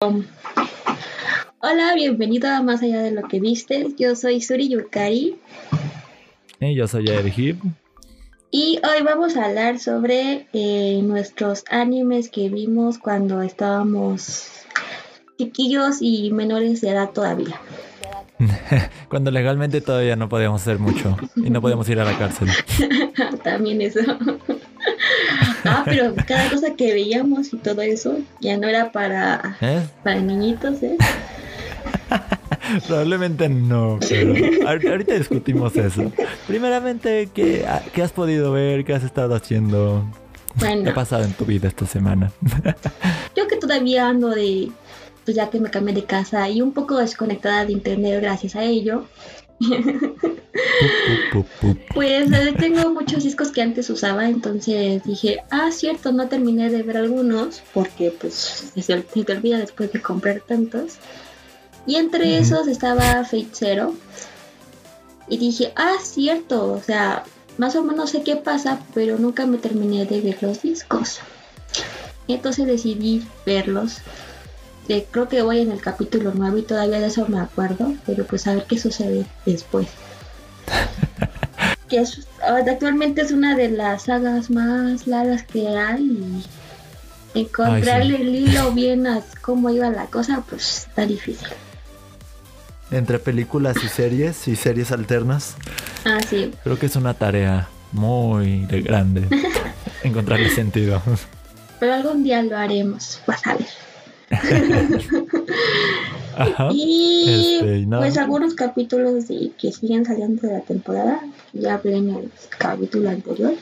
Hola, bienvenido a Más Allá de lo que viste. Yo soy Suri Yukari. Y yo soy Erhib. Y hoy vamos a hablar sobre eh, nuestros animes que vimos cuando estábamos chiquillos y menores de edad todavía. cuando legalmente todavía no podíamos hacer mucho y no podíamos ir a la cárcel. También eso. Ah, pero cada cosa que veíamos y todo eso ya no era para, ¿Eh? para niñitos, ¿eh? Probablemente no, pero ahorita discutimos eso. Primeramente, ¿qué, ¿qué, has podido ver? ¿Qué has estado haciendo? ¿Qué ha pasado en tu vida esta semana? Yo que todavía ando de, pues ya que me cambié de casa y un poco desconectada de internet gracias a ello. pues tengo muchos discos que antes usaba, entonces dije, ah, cierto, no terminé de ver algunos porque pues se, te olvida después de comprar tantos. Y entre esos estaba Fate Zero. Y dije, ah, cierto, o sea, más o menos sé qué pasa, pero nunca me terminé de ver los discos. Entonces decidí verlos. Eh, creo que voy en el capítulo 9 y todavía de eso me acuerdo, pero pues a ver qué sucede después. que actualmente es una de las sagas más largas que hay y encontrarle el hilo bien a cómo iba la cosa, pues está difícil entre películas y series y series alternas. Ah, sí. Creo que es una tarea muy grande encontrarle sentido. Pero algún día lo haremos, vas a ver. y este, pues algunos capítulos de, que siguen saliendo de la temporada, ya hablé en el capítulo anterior.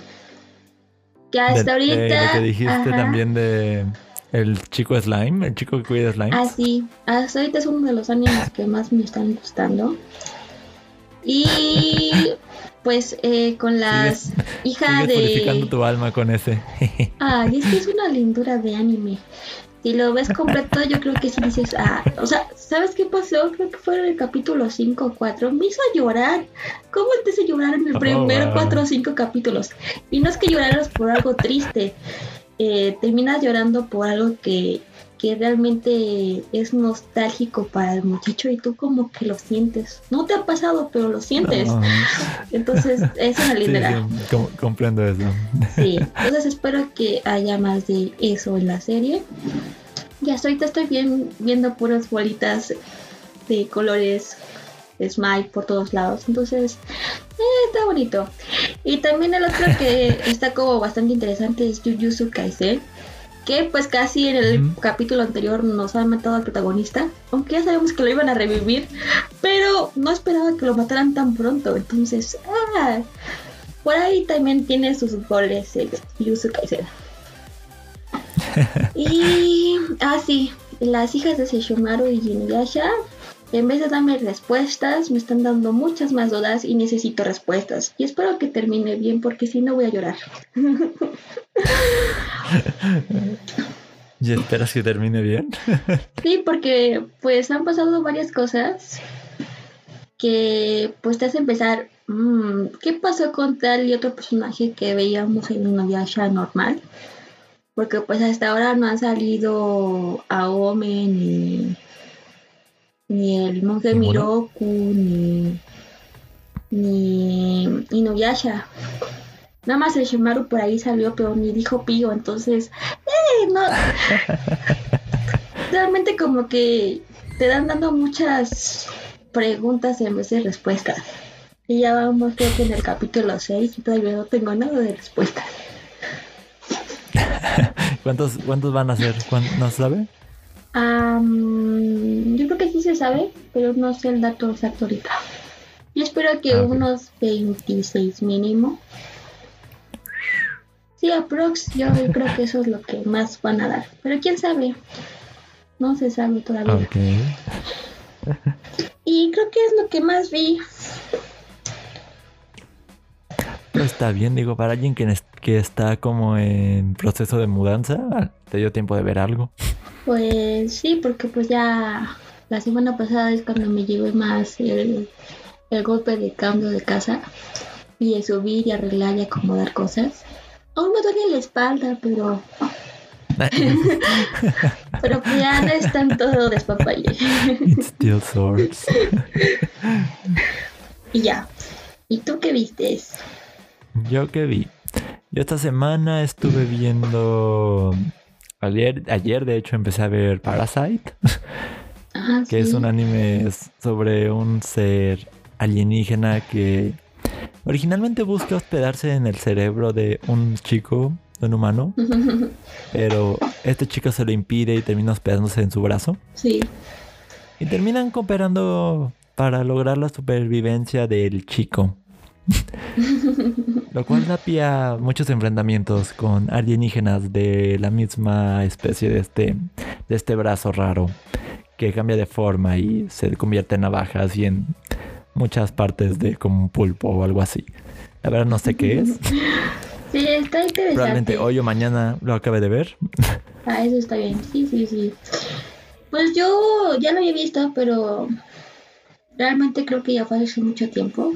Que hasta ahorita. que dijiste también de el chico slime, el chico que cuida slime. Ah, sí. Hasta ahorita es uno de los animes que más me están gustando. Y pues eh, con las hijas de. purificando tu alma con ese. ah, y es que es una lindura de anime. Si lo ves completo, yo creo que sí dices, ah, o sea, ¿sabes qué pasó? Creo que fue en el capítulo 5 o 4. Me hizo llorar. ¿Cómo te hizo llorar en el oh, primer 4 o 5 capítulos? Y no es que lloraras por algo triste, eh, terminas llorando por algo que, realmente es nostálgico para el muchacho y tú como que lo sientes. No te ha pasado, pero lo sientes. Entonces, es una linda. comprendo eso. Sí, entonces espero que haya más de eso en la serie. Y hasta ahorita estoy bien, viendo puras bolitas de colores Smile por todos lados. Entonces, eh, está bonito. Y también el otro que está como bastante interesante es Jujutsu Kaisen. Que pues casi en el capítulo anterior nos han matado al protagonista. Aunque ya sabemos que lo iban a revivir. Pero no esperaba que lo mataran tan pronto. Entonces, ah, por ahí también tiene sus goles el Jujutsu Kaisen. y, ah, sí, las hijas de Seishomaru y Inuyasha en vez de darme respuestas, me están dando muchas más dudas y necesito respuestas. Y espero que termine bien porque si no voy a llorar. ¿Y esperas que termine bien? sí, porque pues han pasado varias cosas que pues te hacen pensar, mm, ¿qué pasó con tal y otro personaje que veíamos en una viaje normal? Porque pues hasta ahora no han salido a Omen ni ni el monje Miroku, ni, ni Inuyasha. Nada más el Shimaru por ahí salió, pero ni dijo pío, entonces, eh, no. Realmente como que te dan dando muchas preguntas en vez de respuestas. Y ya vamos creo que en el capítulo 6 y todavía no tengo nada de respuestas. ¿Cuántos, ¿Cuántos van a ser? ¿No sabe? yo creo que sí se sabe, pero no sé el dato exacto ahorita. Yo espero que ah, unos 26 mínimo. Sí, aprox, yo creo que eso es lo que más van a dar. Pero quién sabe. No se sabe todavía. y creo que es lo que más vi. Está bien, digo, para alguien que, que está como en proceso de mudanza, te dio tiempo de ver algo. Pues sí, porque pues ya la semana pasada es cuando me llevé más el, golpe de cambio de casa y de subir y arreglar y acomodar cosas. Aún me duele la espalda, pero Pero pues ya no están todo despapalle. It still y ya. ¿Y tú qué viste? Yo qué vi. Yo esta semana estuve viendo. Ayer, ayer de hecho empecé a ver Parasite. Ah, que es un anime sobre un ser alienígena que originalmente busca hospedarse en el cerebro de un chico, de un humano, pero este chico se lo impide y termina hospedándose en su brazo. Sí. Y terminan cooperando para lograr la supervivencia del chico. Lo cual da pie a muchos enfrentamientos con alienígenas de la misma especie de este, de este brazo raro que cambia de forma y se convierte en navajas y en muchas partes de como un pulpo o algo así. La verdad no sé qué es. Sí, está interesante. Probablemente hoy o mañana lo acabe de ver. Ah, eso está bien. Sí, sí, sí. Pues yo ya lo había visto, pero realmente creo que ya fue hace mucho tiempo.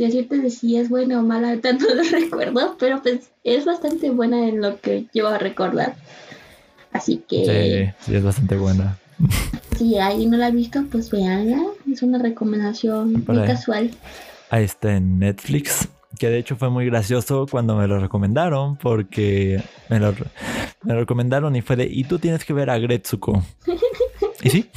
Decirte de si es buena o mala, tanto lo recuerdo, pero pues es bastante buena en lo que yo a recordar. Así que... Sí, sí, es bastante buena. Si alguien no la ha visto, pues veanla. Es una recomendación muy casual. Ahí está en Netflix. Que de hecho fue muy gracioso cuando me lo recomendaron. Porque me lo, recomendaron y fue de. Y tú tienes que ver a Gretsuko. y sí.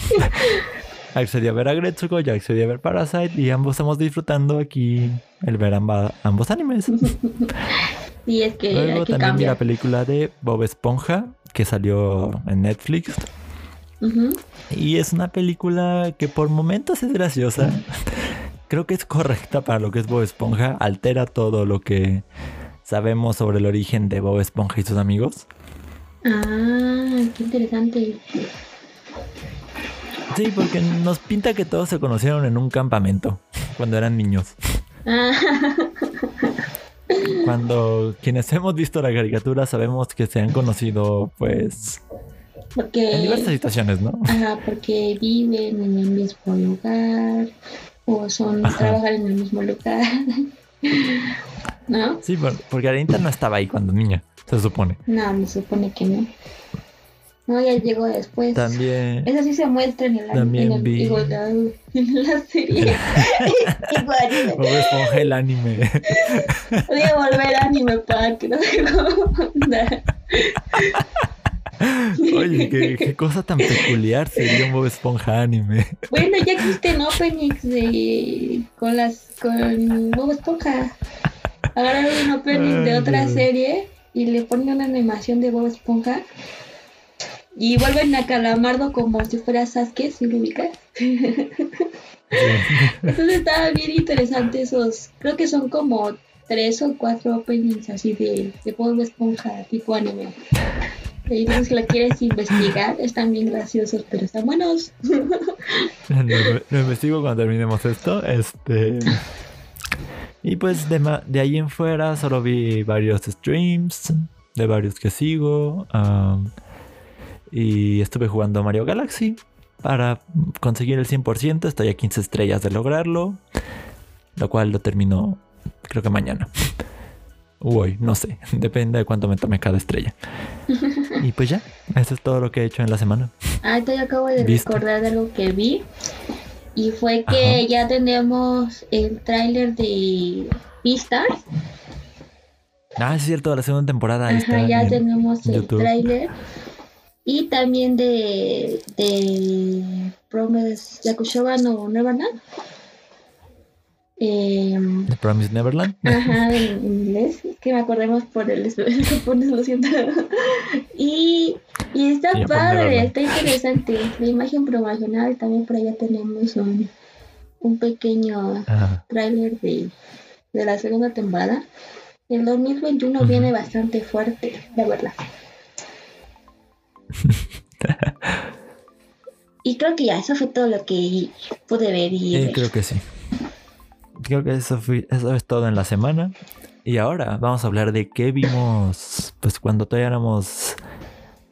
Accedí a ver a Gretsuko, ya accedí a ver Parasite. Y ambos estamos disfrutando aquí el ver ambos animes. Y es que. Luego también vi la película de Bob Esponja. Que salió en Netflix. Y es una película que por momentos es graciosa. Creo que es correcta para lo que es Bob Esponja. Altera todo lo que sabemos sobre el origen de Bob Esponja y sus amigos. Ah, qué interesante. Sí, porque nos pinta que todos se conocieron en un campamento cuando eran niños. Cuando quienes hemos visto la caricatura sabemos que se han conocido pues porque, en diversas situaciones, ¿no? Ajá, porque viven en el mismo lugar o son trabajan en el mismo lugar. ¿No? Sí, porque Arenita no estaba ahí cuando niña, se supone. No, me supone que no. No, ya llegó después. También. Eso sí se muestra en el También en, vi. en la serie. Igual. Bob Esponja el anime. Voy a volver anime para que no se Oye, ¿qué, cosa tan peculiar sería un Bob Esponja anime. Bueno, ya existen openings de con las con Bob Esponja. Agarraron un opening de otra serie y le ponen una animación de Bob Esponja y vuelven a Calamardo como si fuera Sasuke, si lo ubicas. Entonces estaba bien interesante esos, creo que son como tres o cuatro openings así de, de Bob Esponja tipo anime. Y si la quieres investigar, están bien graciosos, pero están buenos. lo, investigo cuando terminemos esto. Este. Y pues de, de ahí en fuera solo vi varios streams de varios que sigo. Y estuve jugando Mario Galaxy para conseguir el 100%. Estoy a 15 estrellas de lograrlo. Lo cual lo termino creo que mañana. Uy, no sé, depende de cuánto me tome cada estrella. y pues ya, eso es todo lo que he hecho en la semana. Ahorita yo acabo de recordar de algo que vi. Y fue que ya tenemos el tráiler de Beastars. Ah, es cierto, la segunda temporada. Ajá, ya tenemos el tráiler. Y también de, de Promise Yakushoba no Neverland. Eh, The Promised Neverland. Ajá, en inglés. Que me acordemos por el japonés, lo siento. y, y está padre, está interesante. La imagen promocional, también por allá tenemos un, un pequeño trailer de, de la segunda temporada. El 2021 viene bastante fuerte, la verdad. Y creo que ya, eso fue todo lo que pude ver. Y eh, creo que sí creo que eso, eso es todo en la semana. Y ahora vamos a hablar de qué vimos pues cuando todavía éramos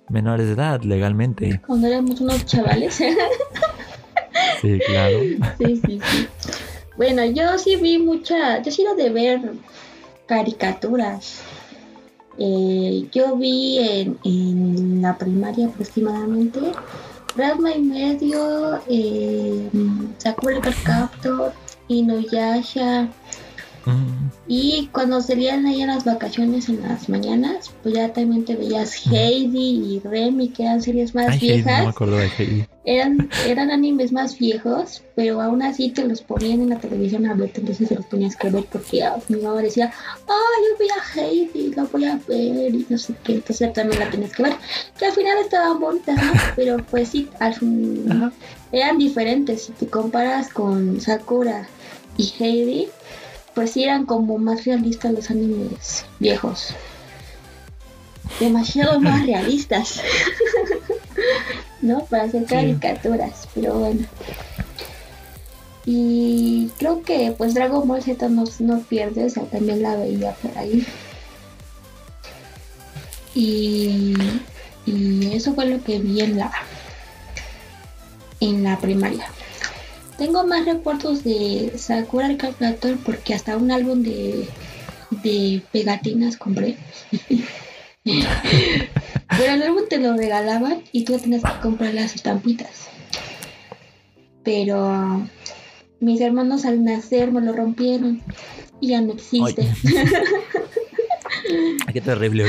menores de edad legalmente. Cuando éramos unos chavales. sí, claro. Sí, sí, sí. Bueno, yo sí vi mucha, yo sí lo de ver caricaturas. Eh, yo vi en, en la primaria aproximadamente Rasma y medio, eh, Sakura Captor, Inuyasha. Y cuando salían ahí en las vacaciones en las mañanas, pues ya también te veías Heidi y Remy, que eran series más Ay, Heidi, no viejas. me acuerdo de Heidi. eran, eran animes más viejos, pero aún así te los ponían en la televisión a ver, entonces te los tenías que ver porque ah, mi mamá decía, ah, yo voy a Heidi, la voy a ver y no sé qué, entonces también la tenías que ver, que al final estaban bonitas, ¿no? Pero pues sí, al fin eran diferentes, si te comparas con Sakura y Heidi, pues sí eran como más realistas los animes viejos. Demasiado más realistas. ¿no? Para hacer caricaturas, pero bueno. Y creo que pues Dragon Ball Z no, no pierde, o sea, también la veía por ahí. Y, y eso fue lo que vi en la en la primaria. Tengo más recuerdos de Sakura el Captor porque hasta un álbum de, de pegatinas compré. Pero el álbum te lo regalaban y tú tenías que comprar las estampitas. Pero mis hermanos al nacer me lo rompieron y ya no existe. Qué terrible.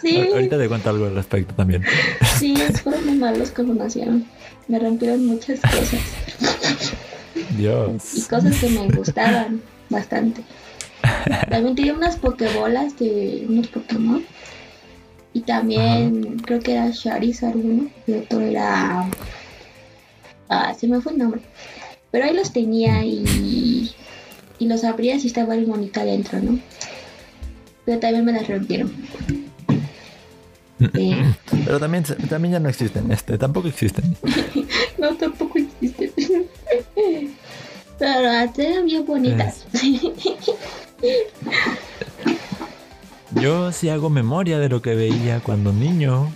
Sí, Ahorita te cuento algo al respecto también. sí, fueron muy malos cuando nacieron. Me rompieron muchas cosas y Dios. cosas que me gustaban bastante. También tenía unas pokebolas de unos Pokémon. Y también creo que era Charizard uno y otro era... Ah, se me fue el nombre. Pero ahí los tenía y, y los abrías y estaba el monito adentro, ¿no? Pero también me las rompieron. Eh, Pero también, también ya no existen. Este, tampoco existen. no, tampoco existen. Pero eran bien bonitas. Yo sí hago memoria de lo que veía cuando niño,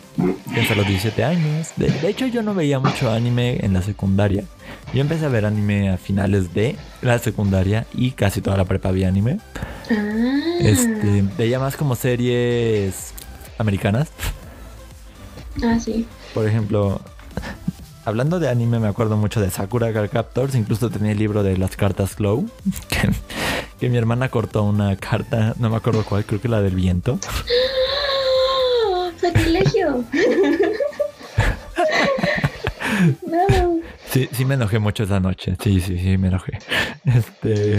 hasta los 17 años. De, de hecho, yo no veía mucho anime en la secundaria. Yo empecé a ver anime a finales de la secundaria y casi toda la prepa vi anime. Ah, Este, veía más como series americanas. ah, sí. Por ejemplo, hablando de anime, me acuerdo mucho de Sakura Card Captors. Incluso tenía el libro de las cartas Glow. Que, que mi hermana cortó una carta, no me acuerdo cuál, creo que la del viento. ¡Sacrilegio! no. Sí, sí me enojé mucho esa noche. Sí, sí, sí, me enojé. Este.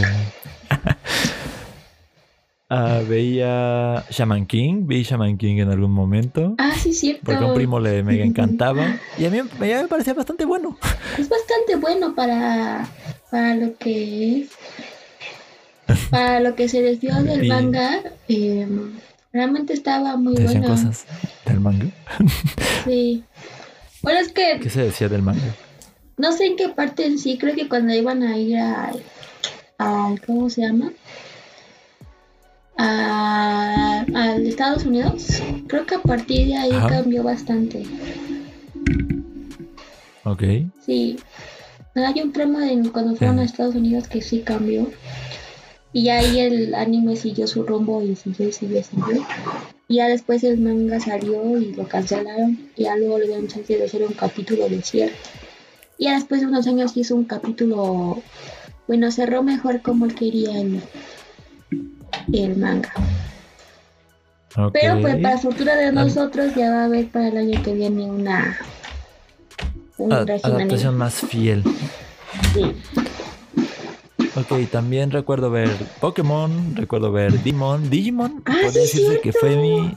Ah, veía Shaman King, vi Shaman King en algún momento. Ah, sí, cierto. Porque a un primo le mega encantaba. Y a mí me, me parecía bastante bueno. Es bastante bueno para, para lo que es. Para lo que se desvió del manga. eh, realmente estaba muy Te decían bueno. cosas del manga. Sí. Bueno, es que ¿Qué se decía del manga? no sé en qué parte en sí, creo que cuando iban a ir al ¿cómo se llama? A, al Estados Unidos, creo que a partir de ahí Ajá. cambió bastante. Ok. Sí, hay un tramo de cuando fueron a. Estados Unidos que sí cambió. Y ahí el anime siguió su rumbo y siguió y siguió y siguió. Y ya después el manga salió y lo cancelaron. Y ya luego le dieron chance de hacer un capítulo de cierre. Y ya después de unos años hizo un capítulo. Bueno, cerró mejor como él quería el, el manga. Pero pues para fortuna de Am- nosotros ya va a haber para el año que viene una. Un Ad- régimen. adaptación más fiel. Sí. Ok, también recuerdo ver Pokémon, recuerdo ver Digimon. Digimon, Ah, podría sí, decirse que fue mi,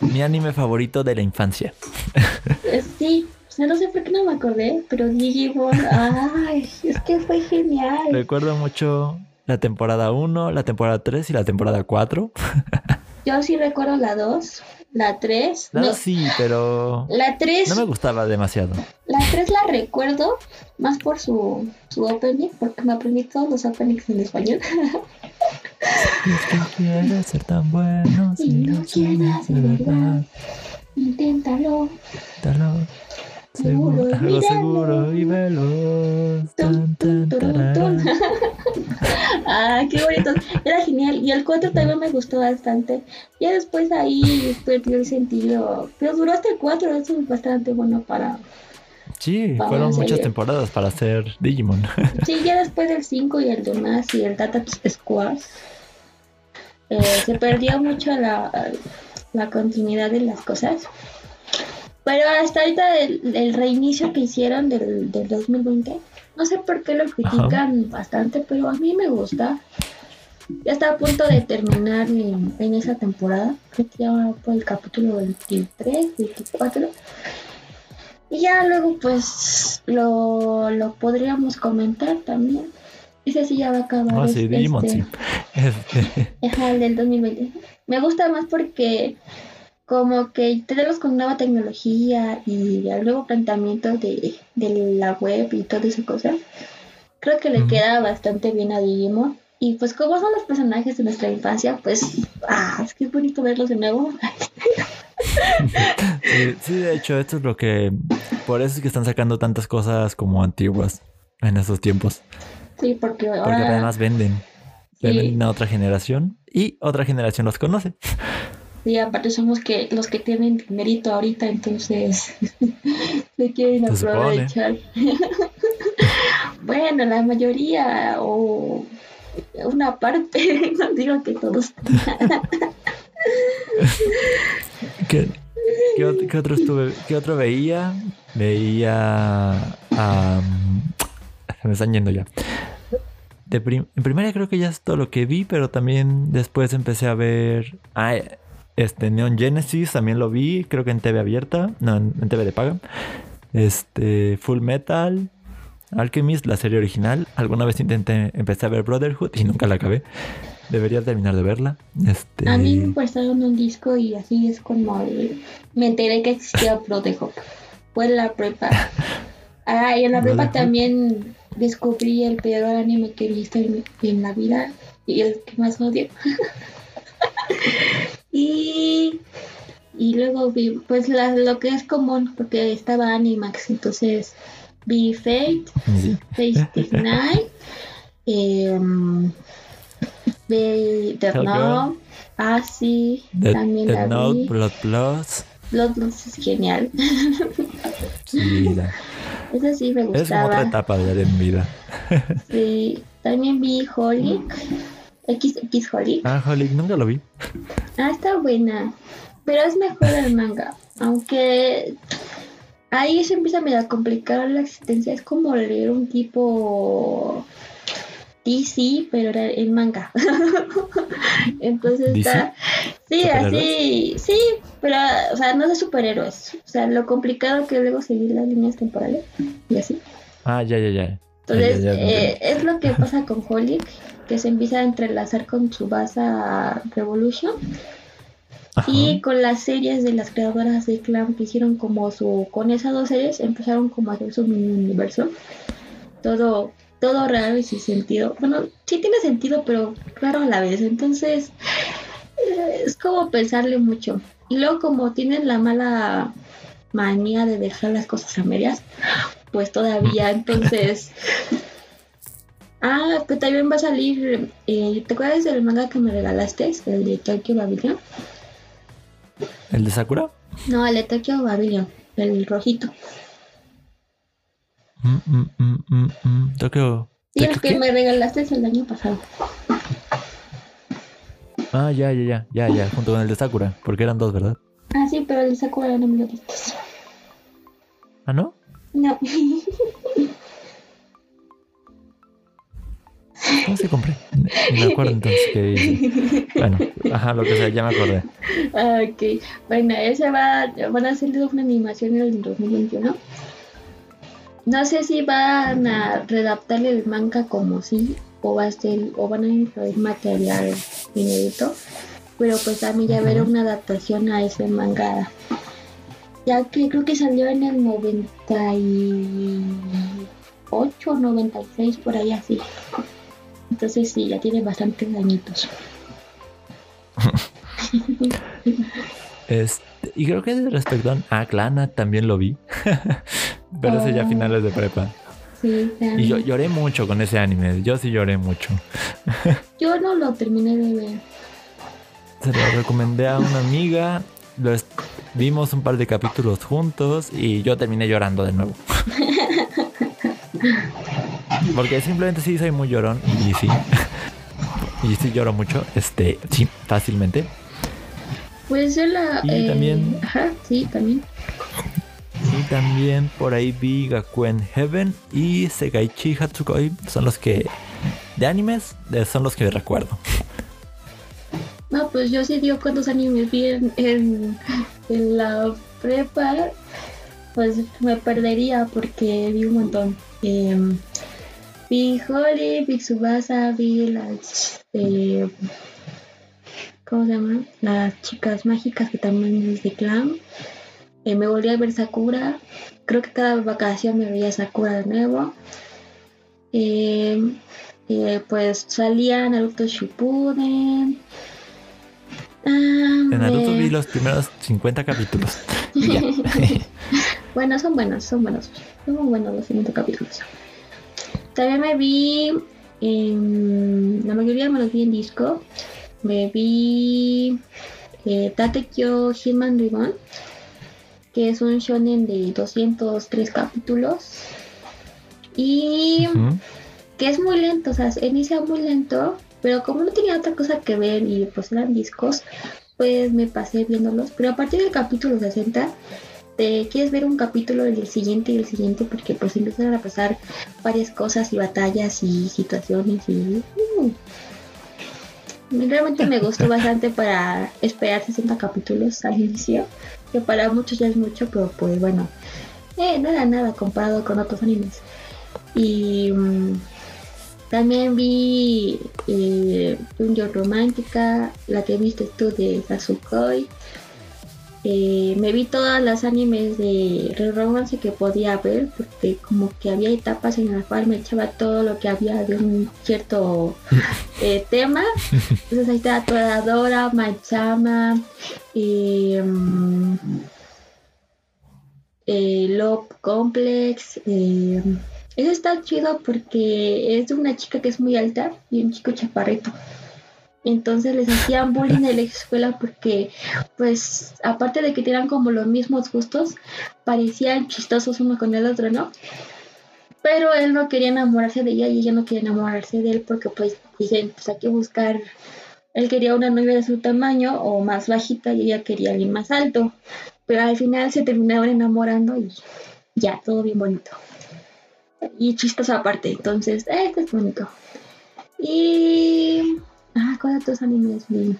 mi anime favorito de la infancia. Eh, Sí, o sea, no sé por qué no me acordé, pero Digimon, ay, es que fue genial. Recuerdo mucho la temporada 1, la temporada 3 y la temporada 4. Yo sí recuerdo la 2, la 3, Nada no, sí, pero la 3, no me gustaba demasiado. la 3 la recuerdo más por su, su opening, porque me aprendí todos los openings en español. Es que quieres ser tan bueno Y no quieras de verdad. Inténtalo. Inténtalo. Seguro, Seguro, algo seguro y veloz. Tan, Tun, tun, tun. ah, qué bonito. Era genial. y el 4 también me gustó bastante. Ya después ahí perdió el sentido. Pero duró hasta el 4, eso es bastante bueno para. Sí, fueron muchas temporadas para hacer Digimon. Sí, ya después del 5 y el demás y el Data Squad. Eh, se perdió mucho la, la continuidad de las cosas. Pero hasta ahorita el, reinicio que hicieron del, del 2020, no sé por qué lo critican bastante, pero a mí me gusta. Ya está a punto de terminar en, esa temporada. Creo que ya va por el capítulo 23, 24. Y ya luego pues lo, lo podríamos comentar también. Ese sí ya va a acabar. Ah, sí, Digimon, este, sí. el del 2020. Me gusta más porque como que tenemos con nueva tecnología y el nuevo planteamiento de, la web y toda esa cosa, creo que le queda bastante bien a Digimon. Y pues como son los personajes de nuestra infancia, pues, ah, es que es bonito verlos de nuevo. sí, de hecho, esto es lo que... Por eso es que están sacando tantas cosas como antiguas en estos tiempos. Sí, porque ahora... Porque además venden. Venden a otra generación y otra generación los conoce. Y aparte somos que los que tienen dinerito ahorita, entonces se quieren aprovechar. bueno, la mayoría o una parte, no digo que todos. ¿Qué, qué, otro estuve, ¿Qué otro veía? Veía... se me están yendo ya. De en primaria creo que ya es todo lo que vi, pero también después empecé a ver... Ah, este, Neon Genesis también lo vi, creo que en TV abierta, no, en, TV de paga. Este, Full Metal, Alchemist, la serie original. Alguna vez intenté empezar a ver Brotherhood y nunca la acabé. Debería terminar de verla. Este... A mí me prestaron un disco y así es como me enteré que existía Brotherhood. Fue en la prepa. Ah, y en la prepa también descubrí el peor anime que he visto en, en la vida y el que más odio. Y, y luego vi, pues lo que es común, porque estaba Animax, entonces vi Fate, Fate Night, eh, vi The Note, ah sí, también la Note, vi. Blood Plus. Blood Plus es genial. Sí, Eso sí me gustaba. Es como otra etapa de mi vida. sí, también vi Holic. XX Holic. Ah, Holic, nunca lo vi. Ah, está buena. Pero es mejor el manga. Aunque ahí se empieza a complicar la existencia. Es como leer un tipo DC, pero era el manga. Entonces está. Sí, así. Sí, pero, o sea, no de superhéroes. O sea, lo complicado que luego seguir las líneas temporales y así. Ah, ya, ya, ya. Entonces, eh, es lo que pasa con Holic que se empieza a entrelazar con su base Revolution. Y con las series de las creadoras de Clan que hicieron como su. Con esas dos series empezaron como a hacer su mini universo. Todo, todo raro y sin sentido. Bueno, sí tiene sentido, pero raro a la vez. Entonces, eh, es como pensarle mucho. Y luego, como tienen la mala manía de dejar las cosas a medias, pues todavía, entonces Ah, que también va a salir. Eh, ¿Te acuerdas del manga que me regalaste? El de Tokyo Babylon. ¿El de Sakura? No, el de Tokyo Babylon. El rojito. Mm, mm, mm, Tokyo. Sí, el que me regalaste el año pasado. Ah, ya, ya, ya, ya, ya, junto con el de Sakura, porque eran dos, ¿verdad? Ah, sí, pero el de Sakura no me lo diste. ¿Ah, no? No. ¿Cómo se compré? me acuerdo entonces que Bueno, ajá, lo que sea, ya me acordé. Ah, ok. Bueno, ese va, van a hacer una animación en el 2021. No sé si van a redactarle el manga como sí, o va a ser, o van a incluir material inédito. Pero pues también ya ver una adaptación a ese manga. Ya que creo que salió en el 98 o 96, por ahí así. Entonces sí, ya tiene bastantes dañitos. este, y creo que respecto a Clana también lo vi. Pero ese ya a finales de prepa. Sí, Y yo lloré mucho con ese anime. Yo sí lloré mucho. Yo no lo terminé de ver. Se lo recomendé a una amiga. Lo vimos un par de capítulos juntos y yo terminé llorando de nuevo. Porque simplemente sí soy muy llorón y sí. y sí lloro mucho. Este, sí, fácilmente. Pues yo la. Y eh, también- Ajá, sí, también. Y también por ahí vi Gakuen Heaven y Segaichi Hatsukoi. Son los que. De animes, son los que recuerdo. No, pues yo sí digo cuántos animes vi en, en, en la prepa. Pues me perdería porque vi un montón. Em, vi Holly, vi Tsubasa, vi las. eh, ¿Cómo se llama? Las chicas mágicas que también es de clan. Eh, me volví a ver Sakura. Creo que cada vacación me veía Sakura de nuevo. Eh, eh, pues salía Naruto Shippuden. Ah, En Naruto vi los primeros 50 capítulos. Bueno, son buenos, son buenos. Son buenos los 50 capítulos. También me vi. em, la mayoría me los vi en disco. Me vi. Eh, Tatekyo Hitman Reborn. Que es un shonen de 203 capítulos. Y que es muy lento, o sea, se inicia muy lento, pero como no tenía otra cosa que ver y pues eran discos, pues me pasé viéndolos. Pero a partir del capítulo 60, te quieres ver un capítulo del siguiente y el siguiente porque pues empiezan a pasar varias cosas y batallas y situaciones y... mm. Realmente me gustó bastante para esperar 60 capítulos al inicio, que para muchos ya es mucho, pero pues bueno, eh, no era nada comparado con otros animes. Y mm, también vi eh, Dungeon Romántica, la que viste tú de Sasukoi. Eh, me vi todas las animes de romance que podía ver, porque como que había etapas en las cuales me echaba todo lo que había de un cierto eh, tema. Entonces ahí estaba Toradora, Machama, eh, eh, Love Complex. Eso está chido porque es de una chica que es muy alta y un chico chaparrito. Entonces les hacían bullying en la escuela porque, pues, aparte de que tenían como los mismos gustos, parecían chistosos uno con el otro, ¿no? Pero él no quería enamorarse de ella y ella no quería enamorarse de él porque, pues, dicen, pues hay que buscar. Él quería una novia de su tamaño o más bajita y ella quería alguien más alto. Pero al final se terminaron enamorando y ya, todo bien bonito y chistoso aparte. Entonces, este es bonito. Y. Ah, ¿cuál otros animes vi?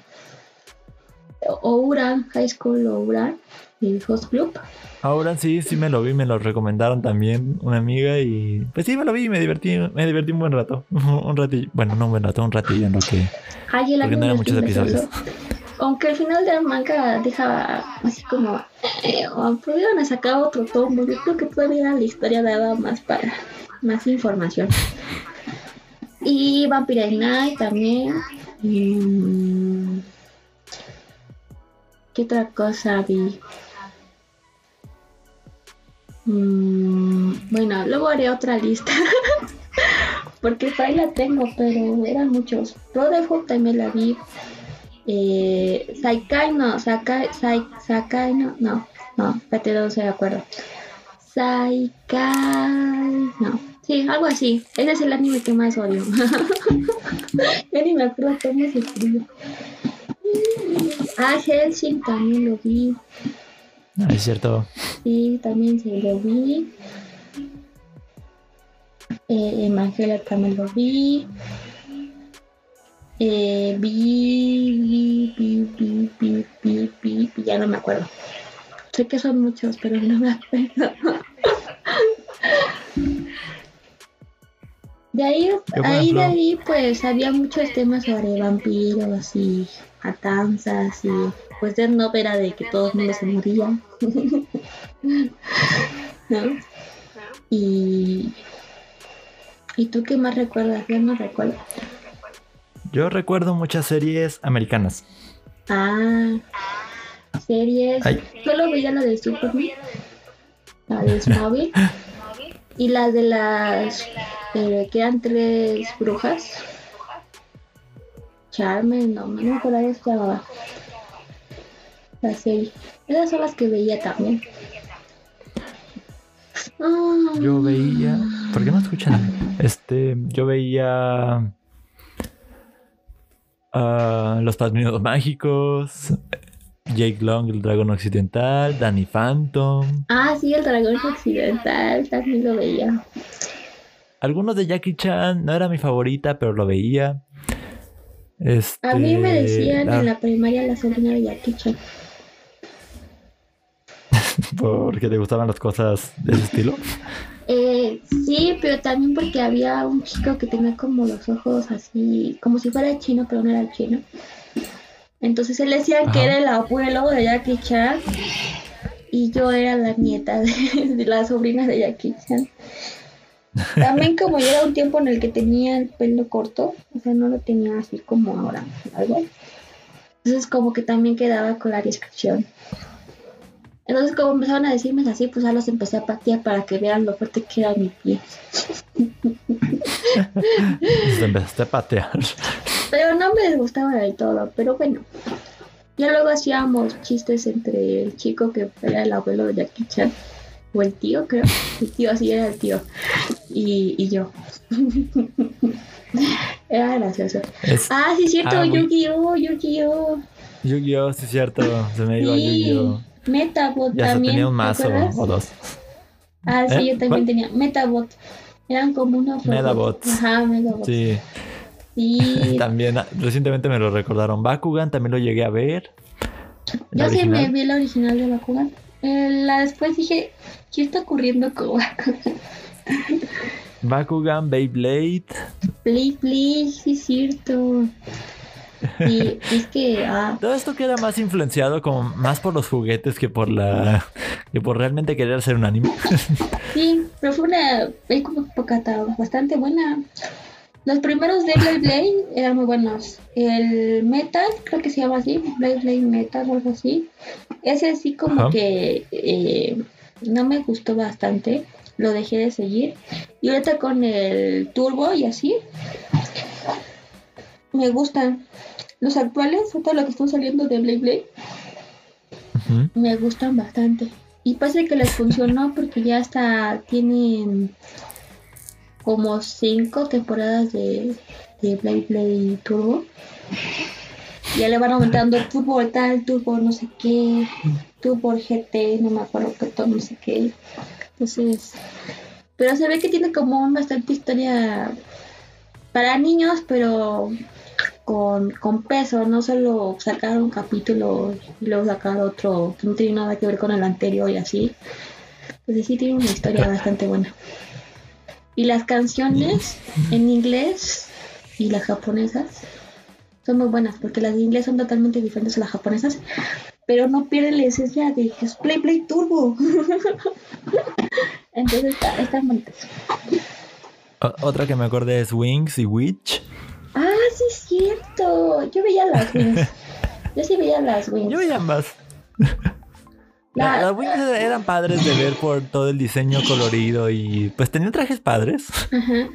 Ouran, High School Ouran, y Host Club. Ahora sí, sí me lo vi, me lo recomendaron también una amiga y pues sí me lo vi me divertí, me divertí un buen rato. Un ratillo, bueno, no un buen rato, un ratillo en lo que... Ay, el Porque no eran muchos episodios. Aunque al final de manga deja así como. Eh, o pudieron sacar otro tomo. Yo creo que todavía la historia daba más para más información. Y Vampire Night también. Mm, ¿Qué otra cosa vi? Mm, bueno, luego haré otra lista. Porque por ahí la tengo, pero eran muchos. Brotherhood también la vi. Eh, Saikai no, Sakai, Sai, no, no, no, no se de acuerdo. Saikai, no, sí, algo así. Ese es el anime que más odio. ya ni me acuerdo cómo se escribe. Ah, Helsing también lo vi. Ah, es cierto. Sí, también se lo vi. Eh, Evangelion también lo vi. Eh, vi, vi, vi, vi, vi, vi, vi, ya no me acuerdo. Sé que son muchos, pero no me acuerdo. De ahí, ahí de ahí, pues había muchos temas sobre vampiros y matanzas y pues de novela de que todo el mundo se moría. ¿No? Y, ¿y tú qué más recuerdas? Yo no recuerdo. Yo recuerdo muchas series americanas. Ah, series. Ay. Solo veía la de Superman, la de Smallville. Y las de las eh, que eran tres brujas. Charmen, no, no cómo se llamaba. La serie. Esas son las que veía también. Yo veía. ¿Por qué no escuchan? Este. Yo veía. ah, los Padrinos Mágicos. Jake Long, el dragón occidental. Danny Phantom. Ah, sí, el dragón occidental. También lo veía. Algunos de Jackie Chan. No era mi favorita, pero lo veía. Este, A mí me decían ah, en la primaria la sobrina de Jackie Chan. Porque te gustaban las cosas de ese estilo. Eh, sí, pero también porque había un chico que tenía como los ojos así, como si fuera chino, pero no era chino. Entonces él decía que era el abuelo de Jackie Chan y yo era la nieta de, de la sobrina de Jackie Chan. También como yo era un tiempo en el que tenía el pelo corto, o sea, no lo tenía así como ahora, algo. Entonces como que también quedaba con la descripción. Entonces como empezaron a decirme así, pues ya los empecé a patear para que vean lo fuerte que era mi pie. Empezaste a patear. Pero no me gustaba del todo, pero bueno. Ya luego hacíamos chistes entre el chico que era el abuelo de Jackie Chan, o el tío, creo. El tío, sí, era el tío. Y, y yo. era gracioso. Es Ah, sí, es cierto, Ah, Yu-Gi-Oh! Yu-Gi-Oh! Yu-Gi-Oh, sí es cierto. Se me iba Sí, Yu-Gi-Oh. Metabot Ya también. tenía un ¿te mazo o dos. Ah, sí, ¿Eh? yo también ¿Cuál? tenía. Metabot. Eran como unos. Medabots. Ajá, Medabots. Sí, Sí. también ah, recientemente me lo recordaron. Bakugan también lo llegué a ver. Yo sí me vi la original de Bakugan. Eh, la después dije, ¿qué está ocurriendo con Bakugan? Bakugan, Beyblade. Please, sí es cierto. Y es que, ah, Todo esto que era más influenciado como más por los juguetes que por la que por realmente querer hacer un anime. sí, pero fue una época ta- bastante buena. Los primeros de Blade Blade eran muy buenos. El Metal, creo que se llama así, Blade Blade Metal o algo así. Ese sí como Ajá. que eh, no me gustó bastante. Lo dejé de seguir. Y ahorita con el Turbo y así, me gustan. Los actuales, ahorita lo que están saliendo de Blade Blade, me gustan bastante. Y parece que les funcionó porque ya hasta tienen como cinco temporadas de, de Blade Blade Turbo. Ya le van aumentando Turbo tal, Turbo no sé qué, Turbo GT, no me acuerdo qué todo, no sé qué. Entonces, pero se ve que tiene como bastante historia para niños, pero con, con peso, no solo sacar un capítulo y luego sacar otro que no tiene nada que ver con el anterior y así. Pues sí tiene una historia bastante buena. Y las canciones en inglés y las japonesas son muy buenas, porque las de inglés son totalmente diferentes a las japonesas, pero no pierden la esencia de que es Play Play Turbo. Entonces está, están bonitas. Otra que me acordé es Wings y Witch. Ah, sí es cierto. Yo veía las wings. Yo sí veía las wings. Yo veía ambas. La- La- Las Wings eran padres de ver por todo el diseño colorido y pues tenían trajes padres. Ajá.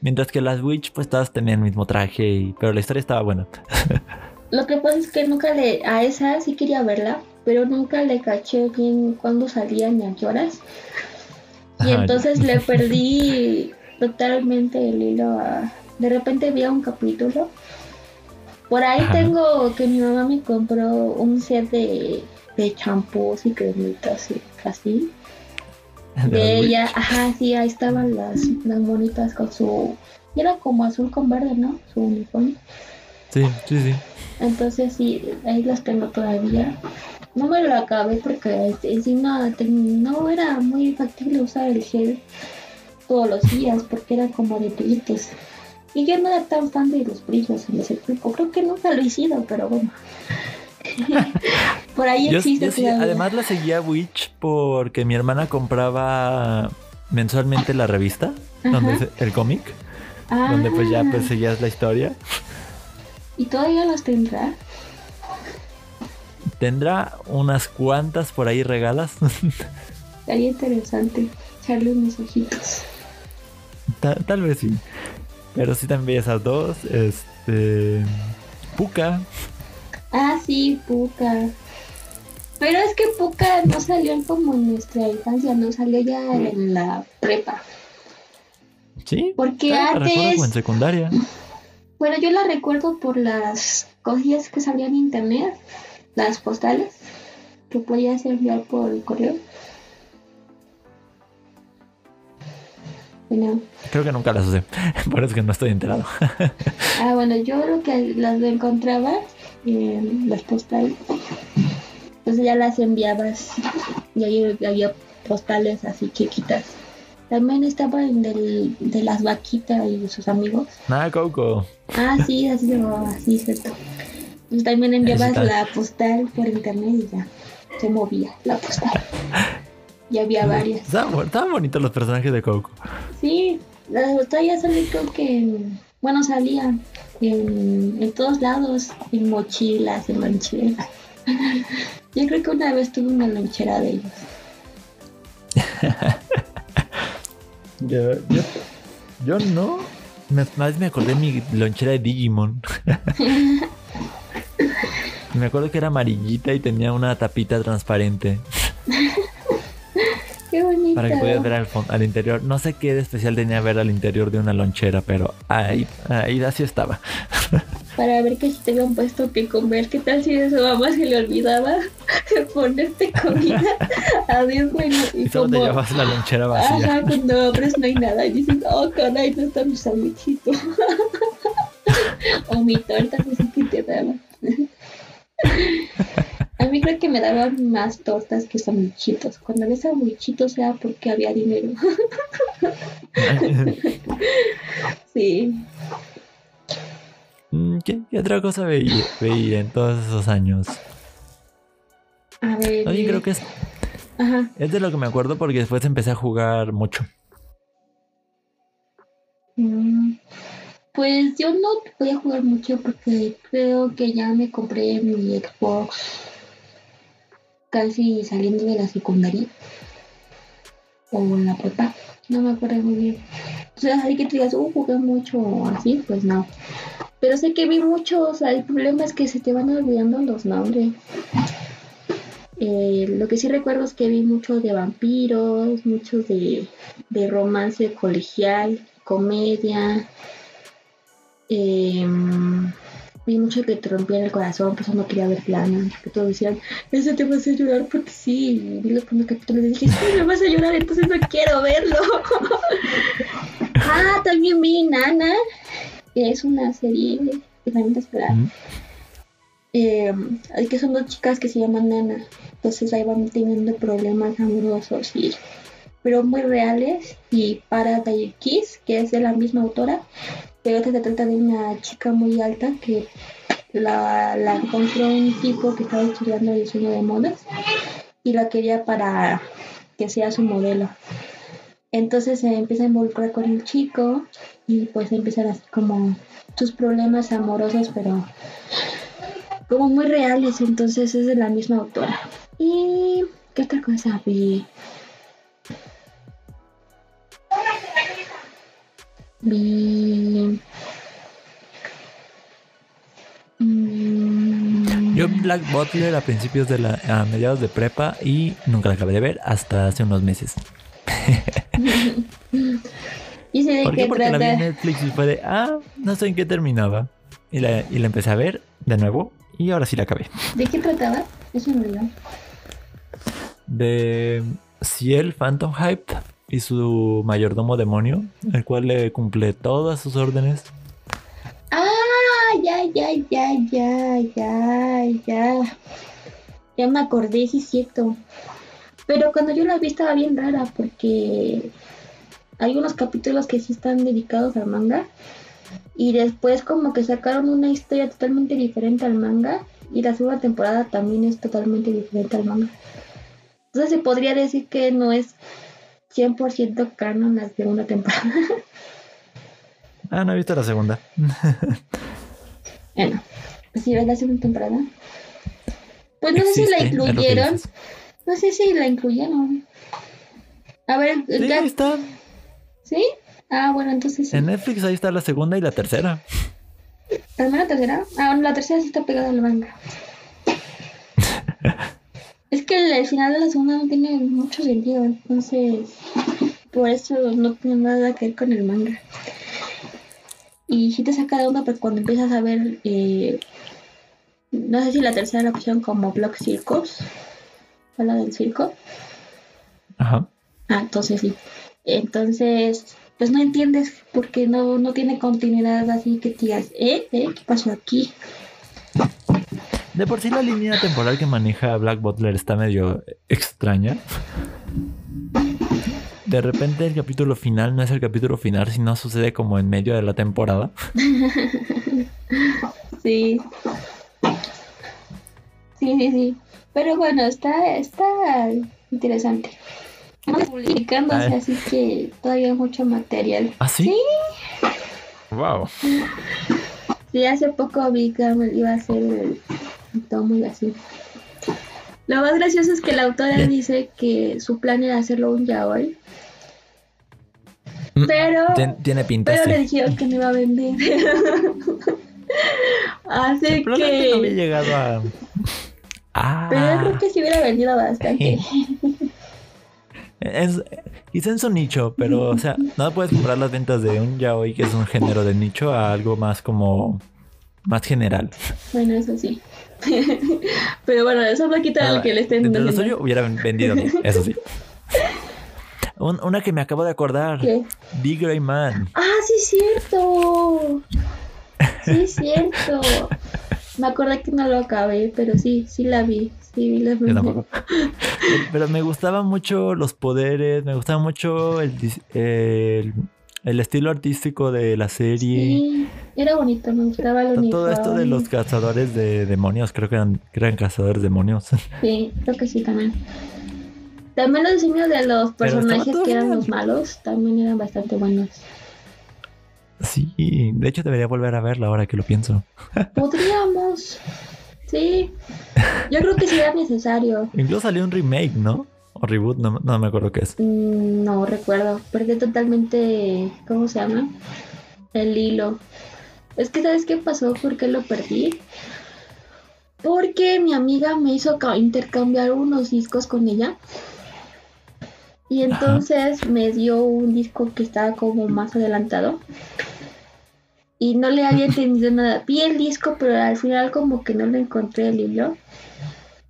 Mientras que las Witch pues todas tenían el mismo traje, y- pero la historia estaba buena. Lo que pasa es que nunca le. A esa sí quería verla, pero nunca le caché bien cuándo salían y a qué horas. Y Ajá. entonces le perdí totalmente el hilo a. De repente vi un capítulo. Por ahí Ajá. tengo que mi mamá me compró un set de, de champús y cremitas y así. De ella, ajá, sí, ahí estaban las, las monitas con su. Era como azul con verde, ¿no? Su uniforme. Sí, sí, sí. Entonces sí, ahí las tengo todavía. No me lo acabé porque este, encima no era muy factible usar el gel todos los días porque era como de brillitos. Y yo no era tan fan de los brillos en ese cuerpo. Creo que nunca lo he sido, pero bueno. Por ahí Yo, existe yo sí, además la seguía Witch porque mi hermana compraba mensualmente la revista, donde Ajá. el cómic, Ah, donde pues ya pues seguías la historia. ¿Y todavía los tendrá? Tendrá unas cuantas por ahí regalas. Sería interesante. echarle unos ojitos. tal vez sí. Pero sí también esas dos. Este. Puka. Ah, sí, Puka. Pero es que Puka no salió como en nuestra infancia, no salió ya en la prepa. Sí. Porque antes. en secundaria. Bueno, yo la recuerdo por las cosillas que salían en internet, las postales que podías enviar por el correo. Creo que nunca las usé, por eso que no estoy enterado. ah, bueno, yo lo que las encontraba en las postales. Entonces ya las enviabas y ahí había postales así chiquitas. También estaba en del, de las vaquitas y sus amigos. Ah, Coco. Ah, sí, así se llamaba, sí, cierto. También enviabas la postal por internet y ya se movía la postal. Y había varias. Estaban, bonitos los personajes de Coco. Sí, las botellas salían creo que, bueno, salían en, en todos lados, en mochilas, en loncheras. Yo creo que una vez tuve una lonchera de ellos. yo, yo, yo no. Me, más me acordé de mi lonchera de Digimon. me acuerdo que era amarillita y tenía una tapita transparente. Qué bonito. Para que pudieras ver al, al, interior. No sé qué de especial tenía ver al interior de una lonchera, pero ahí, ahí así estaba. Para ver que si te habían puesto que comer. ¿Qué tal si a su mamá se le olvidaba ponerte comida? Adiós, bueno. Y, solo te llevas la lonchera vacía. Ajá, cuando abres no hay nada. Y dices, oh, caray, no está mi sandwichito. o mi torta, no sé qué te daba. A mí creo que me daban más tortas que sandwichitos. Cuando ves sandwichitos era porque había dinero. sí. Mm, ¿Qué, otra cosa veía, veía, en todos esos años? A ver. Oye, creo que es. Ajá. Es de lo que me acuerdo porque después empecé a jugar mucho. Mm, pues yo no voy a jugar mucho porque creo que ya me compré mi Xbox casi saliendo de la secundaria o en la prepa, no me acuerdo muy bien. Sea, así que te digas, uh, jugué mucho así, pues no. Pero sé que vi mucho, o sea, el problema es que se te van olvidando los nombres. Eh, lo que sí recuerdo es que vi mucho de vampiros, mucho de, de romance colegial, comedia. Eh, vi mucho que te rompían el corazón, pues no quería ver plana, que todos decían, ese te vas a llorar porque sí, vi los primeros capítulos y dije, sí, me vas a llorar, entonces no quiero verlo. ah, también vi Nana, que es una serie que también te esperar. Eh, que son dos chicas que se llaman Nana, entonces ahí van teniendo problemas amorosos y pero muy reales y para Kiss, que es de la misma autora, pero se trata de una chica muy alta que la, la encontró un tipo que estaba estudiando diseño de modas y la quería para que sea su modelo. Entonces se empieza a involucrar con el chico y pues empiezan a hacer como sus problemas amorosos, pero como muy reales. Entonces es de la misma autora. ¿Y qué otra cosa vi? Vi. Mm. Yo Black Butler a principios de la. a mediados de prepa y nunca la acabé de ver hasta hace unos meses. ¿Y de ¿Por qué qué? Porque trata? la vi en Netflix y fue de. Ah, no sé en qué terminaba. Y la, y la empecé a ver de nuevo y ahora sí la acabé. ¿De qué trataba? Eso me olvidó. De Ciel Phantom Hype y su mayordomo demonio, el cual le cumple todas sus órdenes. Ah, ya, ya, ya, ya, ya, ya. Ya me acordé, sí es cierto. Pero cuando yo la vi estaba bien rara porque hay unos capítulos que sí están dedicados al manga y después como que sacaron una historia totalmente diferente al manga y la segunda temporada también es totalmente diferente al manga. Entonces se podría decir que no es 100% canon la segunda temporada. Ah, no he visto la segunda. bueno, pues si ves la segunda temporada. Pues no sé si la incluyeron. No sé si la incluyeron. A ver, Sí, ¿qué- ahí está. ¿sí? Ah, bueno, entonces sí. En Netflix ahí está la segunda y la tercera. ¿La primera tercera? Ah, bueno, la tercera sí está pegada al manga. Es que el, el final de la segunda no tiene mucho sentido, entonces por eso no tiene nada que ver con el manga. Y sí te saca de onda pues, cuando empiezas a ver, eh, no sé si la tercera la pusieron como Block Circus, o la del circo. Ajá. Ah, entonces sí. Entonces, pues no entiendes porque no, no tiene continuidad así que digas, ¿eh? ¿eh? ¿Qué pasó aquí? De por sí la línea temporal que maneja Black Butler está medio extraña. De repente el capítulo final no es el capítulo final, sino sucede como en medio de la temporada. Sí. Sí, sí, sí. Pero bueno, está, está interesante. Estamos publicándose, Ay. así que todavía hay mucho material. ¿Ah, sí? Sí. Wow. Sí, hace poco vi que iba a ser el tomo y así. Lo más gracioso es que la autora dice que su plan era hacerlo un yaoi. Pero, Tien- tiene pinta, pero le dijeron que no iba a vender. Así Probablemente no había que. llegado a... Ah. Pero yo creo que sí hubiera vendido bastante. Es, quizá en su nicho, pero, o sea, no puedes comprar las ventas de un yaoi, que es un género de nicho, a algo más como... Más general. Bueno, eso sí. Pero bueno, eso no quita el que le estén de lo vendiendo. suyo hubiera vendido bien, eso sí. Un- una que me acabo de acordar. ¿Qué? Big Grey Man. ¡Ah, sí es cierto! Sí es cierto. Me acordé que no lo acabé, pero sí, sí la vi. Sí vi la Yo. Pero me gustaban mucho los poderes, me gustaba mucho el, el, el estilo artístico de la serie. Sí, era bonito, me gustaba el. Todo esto de los cazadores de demonios, creo que eran, que eran cazadores de demonios. Sí, creo que sí también. También los diseños de los personajes que eran bien. los malos también eran bastante buenos. Sí, de hecho debería volver a verla ahora que lo pienso. Podríamos. Sí. Yo creo que sería necesario. Incluso salió un remake, ¿no? O reboot, no, no me acuerdo qué es. Mm, No recuerdo. Perdí totalmente. ¿Cómo se llama? El hilo. Es que, ¿sabes qué pasó? ¿Por qué lo perdí? Porque mi amiga me hizo ca- intercambiar unos discos con ella. Y Ajá. entonces me dio un disco que estaba como más adelantado. Y no le había entendido nada. Vi el disco, pero al final como que no le encontré el hilo.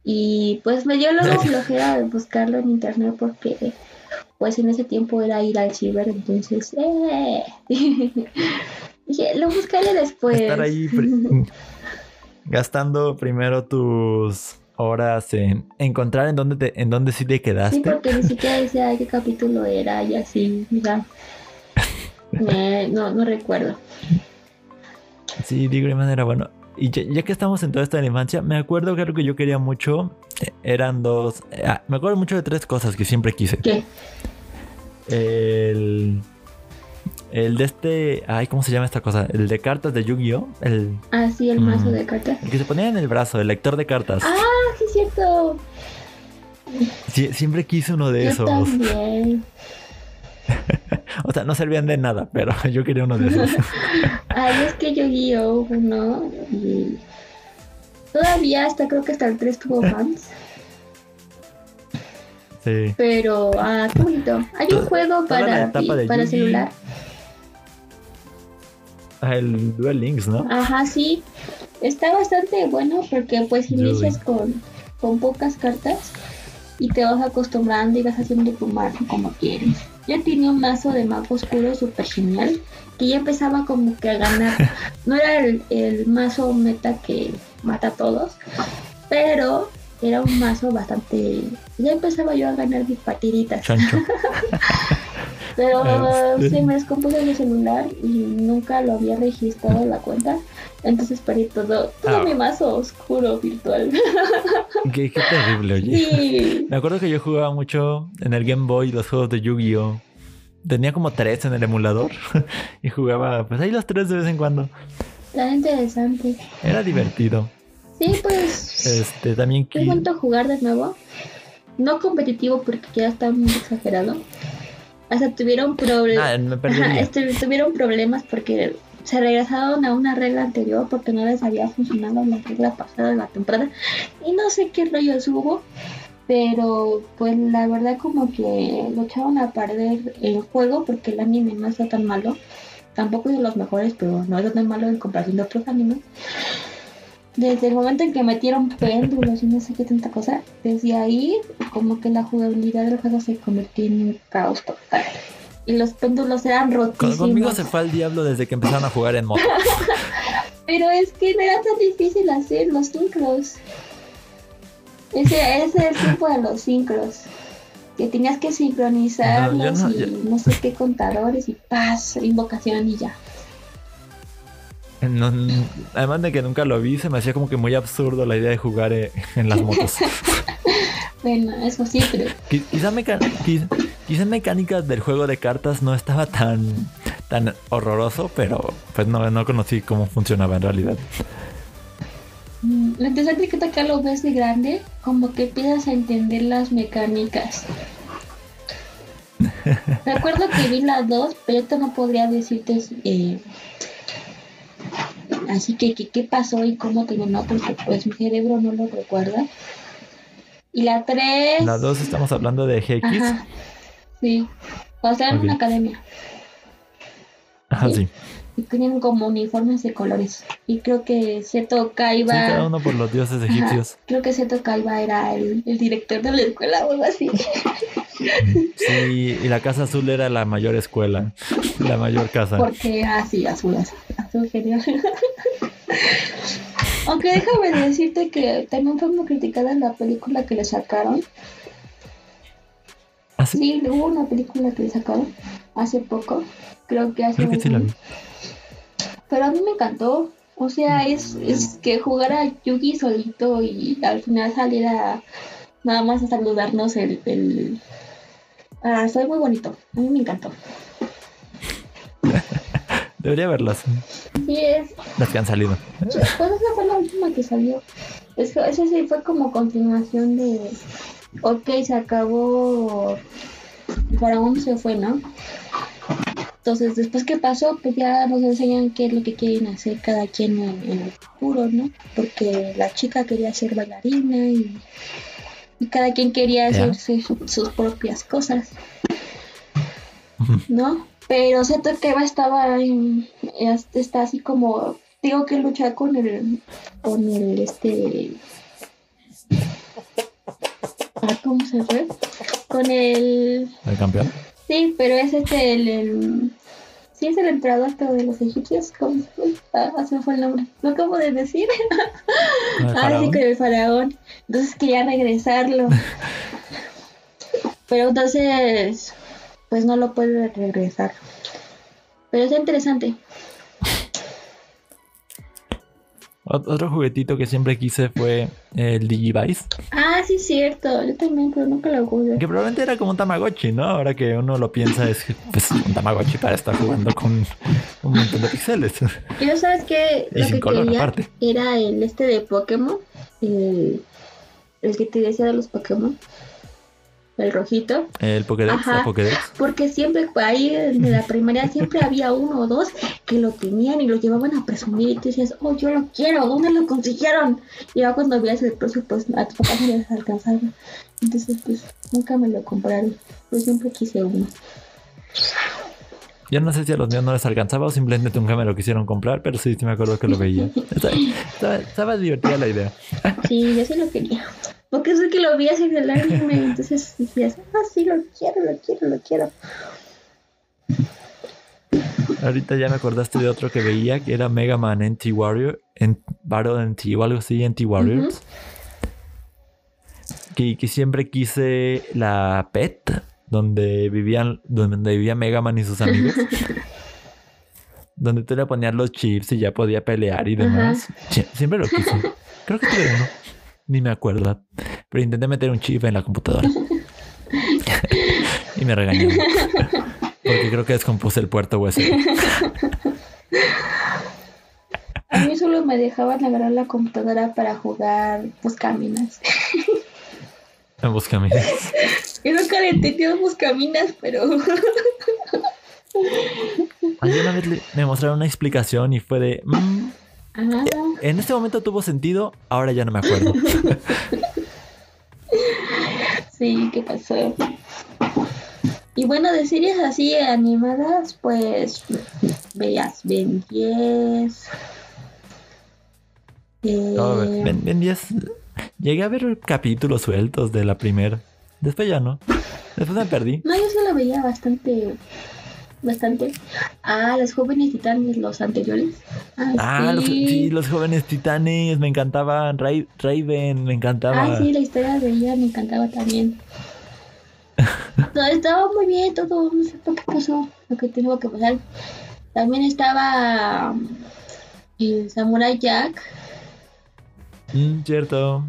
Y pues me dio luego flojera de buscarlo en internet porque pues en ese tiempo era ir al ciber, entonces eh. dije, lo buscaré después. Estar ahí pri- gastando primero tus horas en encontrar en dónde te, en dónde sí te Sí, quedaste. porque ni siquiera decía qué capítulo era y así. Me- no, no recuerdo. Sí, Big Grey Man era bueno. Y ya, ya que estamos en toda esta de la infancia, me acuerdo que algo que yo quería mucho eh, eran dos. eh, ah, me acuerdo mucho de tres cosas que siempre quise. ¿Qué? El. El de este. Ay, ¿cómo se llama esta cosa? El de cartas de Yu-Gi-Oh! El, Ah, sí, el mazo Mm. de cartas. el que se ponía en el brazo, el lector de cartas. Ah, sí, es cierto. Sí, siempre quise uno de Yo esos. también. O sea, no servían de nada, pero yo quería uno de esos. Ay, es que yo guío uno y todavía hasta creo que hasta el 3 tuvo fans. Sí. Pero, ah, qué bonito. Hay un juego para, para celular. Ah, el Duel Links, ¿no? Ajá, sí. Está bastante bueno porque pues inicias con, con pocas cartas y te vas acostumbrando y vas haciendo tu mazo como quieres. Yo tenía un mazo de mago oscuro súper genial que ya empezaba como que a ganar. No era el, el mazo meta que mata a todos, pero era un mazo bastante... Ya empezaba yo a ganar mis partiditas. Chancho. Pero Este. se me descompuso mi celular y nunca lo había registrado en la cuenta. Entonces perdí todo, todo Ah. mi mazo oscuro virtual. qué, qué terrible, oye. sí. Me acuerdo que yo jugaba mucho en el Game Boy los juegos de Yu-Gi-Oh! Tenía como tres en el emulador y jugaba, pues ahí los tres de vez en cuando. Está interesante. Era divertido. Sí, pues Este, también qui- bonito jugar de nuevo. No competitivo porque ya está muy exagerado. Hasta tuvieron problemas. Ah, me perdería. este, tuvieron problemas porque se regresaron a una regla anterior porque no les había funcionado la regla pasada de la temporada. Y no sé qué rollos hubo. Pero pues la verdad como que lo echaron a perder el juego porque el anime no está tan malo. Tampoco es de los mejores, pero no es tan malo en comparación de otros animes. Desde el momento en que metieron péndulos y no sé qué tanta cosa, desde ahí como que la jugabilidad del juego se convirtió en un caos total. Y los péndulos eran rotísimos. conmigo se fue al diablo desde que empezaron a jugar en moto. Pero es que no era tan difícil hacer los sincros. Ese, ese es el tiempo de los sincros. Que tenías que sincronizarlos No, y yo no- sé qué contadores y paz, invocación y ya. No- además de que nunca lo vi, se me hacía como que muy absurdo la idea de jugar eh, en las motos. Bueno, eso sí, pero Qui- Quizá, meca- qui- quizá en mecánicas del juego de cartas no estaba tan, tan horroroso, pero pues no, no conocí cómo funcionaba en realidad. lo interesante es que acá lo ves de grande, como que empiezas a entender las mecánicas. Recuerdo que vi las dos, pero esto no podría decirte eh, así que, qué pasó y cómo terminó, porque pues mi cerebro no lo recuerda. Y la 3... Las dos estamos hablando de GX. Ajá, sí. O sea, en una academia. Ajá, Sí. sí. Y tienen como uniformes de colores. Y creo que Seto Sí, Kaiba... cada uno por los dioses Ajá, egipcios. creo que Seto Kaiba era el, el director de la escuela o algo así. Sí, y la Casa Azul era la mayor escuela, la mayor casa. Porque así, azul, azul, azul genial. Aunque déjame decirte que también fue muy criticada en la película que le sacaron. ¿Ah, sí? Sí, hubo una película que sacaron hace poco. Creo que hace Creo que sí la vi. Pero a mí me encantó. O sea, es, es que jugara Yugi solito y al final saliera nada más a saludarnos el... el... Ah, soy muy bonito. A mí me encantó. Debería verlas, Sí, es... las que han salido. Pues esa fue la última que salió. Es que ese sí fue como continuación de... Ok, se acabó... El faraón se fue, ¿no? Entonces, después que pasó, pues ya nos enseñan qué es lo que quieren hacer cada quien en, en el futuro, ¿no? Porque la chica quería ser bailarina y, y cada quien quería hacerse su- sus propias cosas, ¿no? Pero Seto Kaiba estaba en, es- está así como, tengo que luchar con el, con el, este, ah, ¿cómo se fue? Con el, El campeón. Sí, pero es este el, el- sí es el emperador pero de los egipcios, ¿cómo se fue? Ah, se me fue el nombre. No acabo de decir. Ah, sí, con el faraón. Entonces quería regresarlo. pero entonces, pues no lo puede regresar. Pero es interesante. Otro juguetito que siempre quise fue el Digivice, Ah, sí, cierto. Yo también, pero nunca lo jugué. que probablemente era como un Tamagotchi, ¿no? Ahora que uno lo piensa es pues, un Tamagotchi para estar jugando con un montón de píxeles. Yo sabes que Y lo sin que color, quería aparte. era el este de Pokémon, el, el que te decía de los Pokémon, el rojito, El Pokédex, Ajá. la Pokédex. porque siempre ahí en la primaria siempre había uno o dos que lo tenían y lo llevaban a presumir y tú decías, oh yo lo quiero, ¿dónde lo consiguieron? Y ya cuando veías el precio pues a tus papás no les alcanzaba, entonces pues nunca me lo compraron, yo siempre quise uno. Yo no sé si a los míos no les alcanzaba o simplemente nunca me lo quisieron comprar, pero sí, sí me acuerdo que lo veía. Estaba, estaba- estaba divertida la idea. Sí, yo sí lo quería. Porque sé que lo veías en el anime, entonces decías, ah, sí, lo quiero, lo quiero, lo quiero. Ahorita ya me acordaste de otro que veía que era Mega Man NT Warrior, en Battle NT o algo así, NT Warriors. que, que siempre quise la PET, donde vivían, donde vivía Mega Man y sus amigos. donde tú le ponías los chips y ya podía pelear y demás. Sie- siempre lo quise. Creo que tuve uno. Ni me acuerdo. Pero intenté meter un chip en la computadora. y me regañaron. Porque creo que descompuse el puerto USB. A mí solo me dejaban agarrar la computadora para jugar Buscaminas. Búscame. Yo nunca le entendí a Buscaminas, pero... Alguna vez le- me mostraron una explicación y fue de... "Mm, En este momento tuvo sentido, ahora ya no me acuerdo. Sí, ¿qué pasó? Y bueno, de series así animadas, pues veías Ben 10. Eh, No, Ben, Ben 10, llegué a ver capítulos sueltos de la primera. Después ya no. Después me perdí. no, yo sí lo veía bastante. Bastante. Ah, los jóvenes titanes, los anteriores. Ah, los, sí. los jóvenes titanes, me encantaban. Ray- Raven, me encantaba. Ah, sí, la historia de ella me encantaba también. No, estaba muy bien todo, no sé por qué pasó lo que tengo que pasar. También estaba el Samurai Jack. Mm, cierto.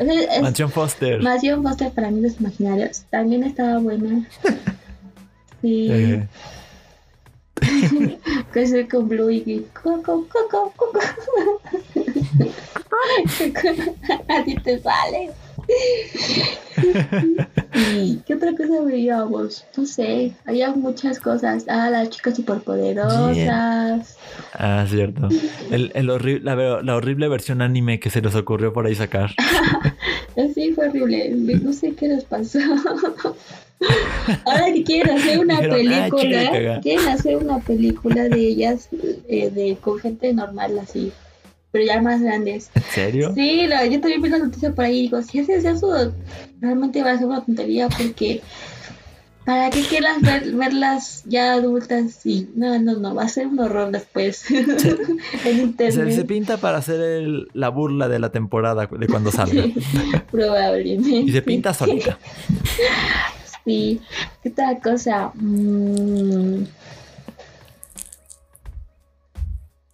Es- es- Mansión Foster. Mansión Foster para amigos imaginarios. También estaba buena. Sí, Eh, el con Blue y coco, coco, coco. Así te sale. ¿Y qué otra cosa veíamos? No sé, había muchas cosas. Ah, las chicas superpoderosas. ah, cierto. El, el horri- la, horrible versión anime que se les ocurrió por ahí sacar. Sí, fue horrible. No sé qué les pasó. Ahora que quieren hacer una "Ah, película, caga". quieren hacer una película de ellas, eh, de con gente normal así, pero ya más grandes. ¿En serio? Sí, la- yo también vi la noticia por ahí y digo, si haces eso, realmente va a ser una tontería porque para qué quieras ver- verlas ya adultas y no, no, no, va a ser un horror después en Se, internet. se pinta para hacer el- la burla de la temporada de cuando salga. Probablemente. Y se pinta solita. Sí. ¿Qué otra cosa? Mm,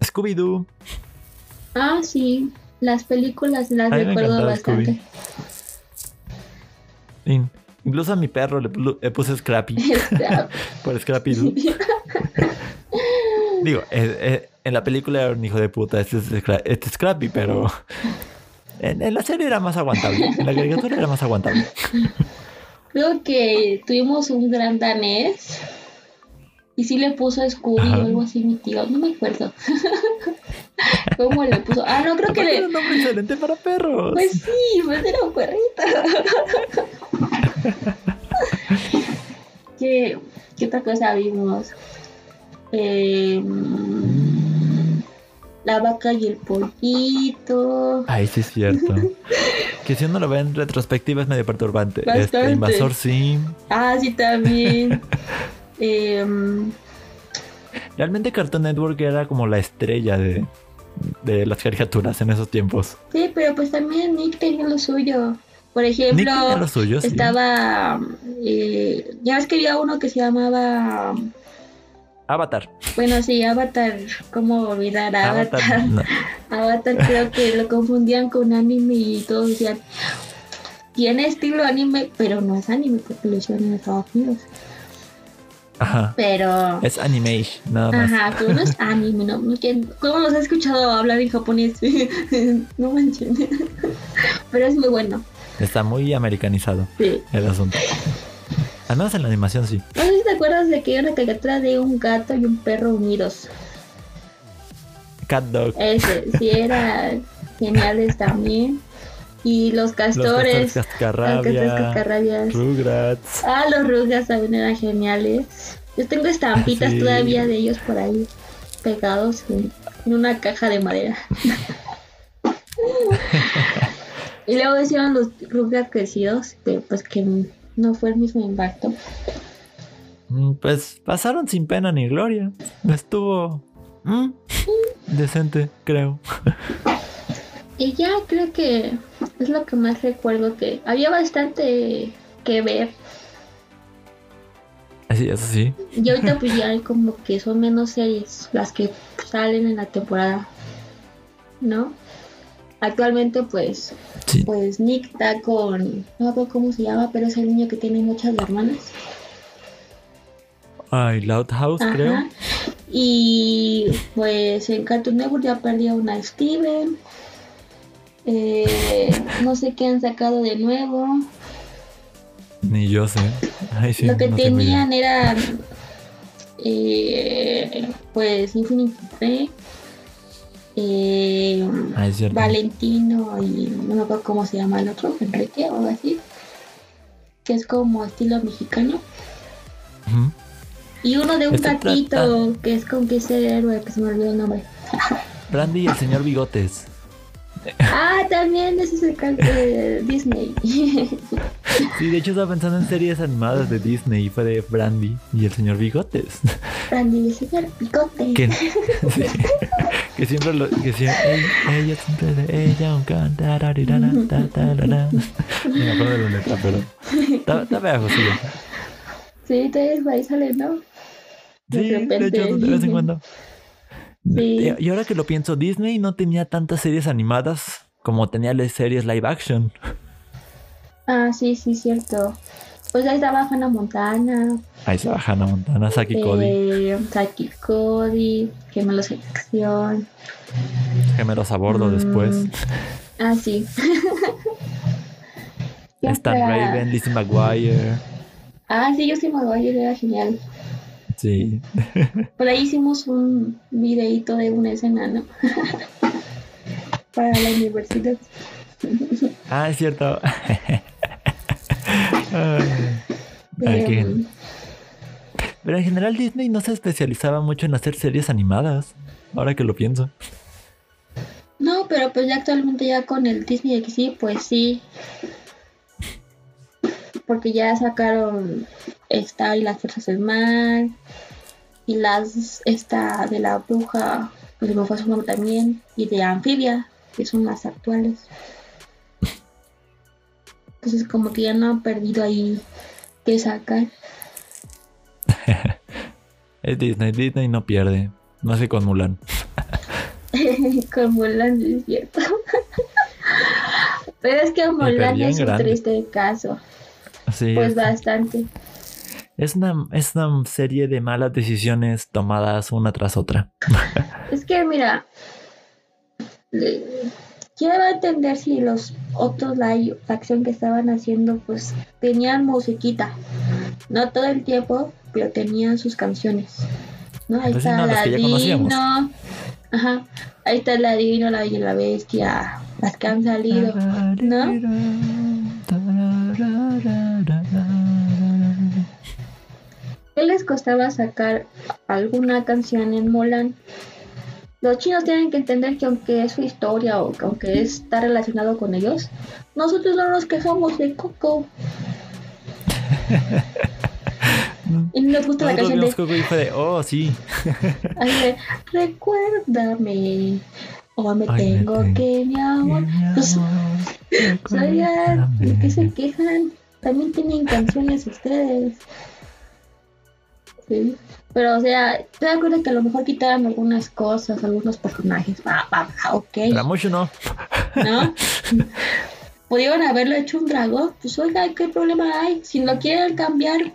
Scooby-Doo. Ah, sí. Las películas las A recuerdo bastante. In- Incluso a mi perro le, le puse Scrappy por Scrappy-Doo. Digo, eh, eh, en la película era un hijo de puta, este es, este es Scrappy, pero en, en la serie era más aguantable. En la caricatura era más aguantable. Creo que tuvimos un gran danés y sí le puso Scooby Ajá. o algo así mi tío, no me acuerdo. ¿Cómo le puso? Ah, no, creo que Aparte era le... un nombre excelente para perros. Pues sí, pues era un perrito. ¿Qué, ¿Qué otra cosa vimos? Eh, la vaca y el pollito. Ay, sí es cierto. que si uno lo ve en retrospectiva es medio perturbante. Bastante. Este, Invasor Sim. Ah, sí, también. Em, Realmente Cartoon Network era como la estrella de, de las caricaturas en esos tiempos. sí, pero pues también Nick tenía lo suyo. Por ejemplo, Nick tenía lo suyo, sí. estaba. eh, ya ves que había uno que se llamaba. Avatar. Bueno, sí, Avatar. ¿Cómo olvidar a Avatar? Avatar. no. Avatar creo que lo confundían con anime y todos decían. Tiene estilo anime, pero no es anime porque lo hicieron en Estados Unidos. Ajá. Pero. Es animation, nada más. Ajá, pero no es anime, ¿no? no ¿Cómo los he escuchado hablar en japonés? no manches. Pero es muy bueno. Está muy americanizado Sí. el asunto. Al menos en la animación sí. No sé si te acuerdas de que hay una caricatura de un gato y un perro unidos. Cat Dog. Ese, sí, era geniales también. Y los castores. Los castores cascarrabia. cascarrabias. Rugrats. Ah, los rugas también eran geniales. Yo tengo estampitas Sí. todavía de ellos por ahí pegados en, en una caja de madera. y luego hicieron los rugas crecidos, que pues que no fue el mismo impacto. Mm, Pues pasaron sin pena ni gloria. Estuvo mm, decente, creo. Y ya creo que es lo que más recuerdo que había bastante que ver. Así, eso sí. Y ahorita pues ya hay como que son menos series las que salen en la temporada. ¿No? Actualmente pues Sí. pues Nick está con no me acuerdo cómo se llama, pero es el niño que tiene muchas hermanas. Ay, Loud House, creo. Y pues en Cartoon Network ya perdió una Steven. Eh, no sé qué han sacado de nuevo. Ni yo sé. Ay, sí, Lo que no tenían era eh, pues Infinity Tree, eh, Ah. Valentino y no me acuerdo cómo se llama el otro, Enrique o algo así, que es como estilo mexicano. Y uno de un Este gatito que es con que es el héroe, que se me olvidó el nombre. Brandy y el señor Bigotes. Ah, también ese es el cal- de Disney. Sí, de hecho estaba pensando en series animadas de Disney y fue de Brandy y el señor Bigotes. Randy, el señor Picote. Que, sí, que siempre lo. Que siempre, ella, siempre de ella un. Ni me acuerdo de la letra, pero. Está, pegajosilla. Sí, entonces ahí sale, ¿no? De Sí, de repente. hecho, de vez en cuando. Sí. Y ahora que lo pienso, Disney no tenía tantas series animadas como tenía las series live action. Ah, sí, sí, cierto. Pues ahí estaba Hannah Montana, Ahí baja Hannah Montana, Saki Cody, eh, Saki Cody, Gemelos en Acción. gemelos a bordo Mm, después. Ah, sí. Stan Raven, Lizzie McGuire. Ah, sí, me voy, era genial. Sí. Por ahí hicimos un videíto de una escena, ¿no? Para la universidad. Ah, es cierto. Em, Pero en general Disney no se especializaba mucho en hacer series animadas. Ahora que lo pienso. no, pero pues ya actualmente ya con el Disney XD, pues sí. Porque ya sacaron esta y las fuerzas del mar. Y las esta de la bruja, pues me fue su nombre también. Y de anfibia, que son las actuales. Entonces como que ya no han perdido ahí que sacar. Es Disney, Disney no pierde. No sé con Mulan. con Mulan, es cierto. Pero es que Mulan es un grande. triste caso. Sí, Pues es, bastante. Es una, es una serie de malas decisiones tomadas una tras otra. Es que mira, quiero entender si los otros live action que estaban haciendo pues tenían musiquita. No todo el tiempo, pero tenían sus canciones. ¿No? Ahí sí, está no. Ladino. Ajá. Ahí está Ladino, la Bella y la Bestia. Las que han salido. ¿Qué les costaba sacar alguna canción en Mulan? Los chinos tienen que entender que aunque es su historia o que aunque está relacionado con ellos, nosotros no nos quejamos de Coco. Y no nos gusta la Nosotros canción de, Coco de, oh, sí. Recuérdame. O me Ay, tengo que, mi amor. Pues, oigan, ¿de qué se quejan? También tienen canciones ustedes. Sí. Pero, o sea, estoy de acuerdo que a lo mejor quitaran algunas cosas, algunos personajes. Va, va, va, ok. Pero mucho no. ¿No? Pudieron haberlo hecho un dragón. Pues, oiga, ¿qué problema hay? Si lo quieren cambiar,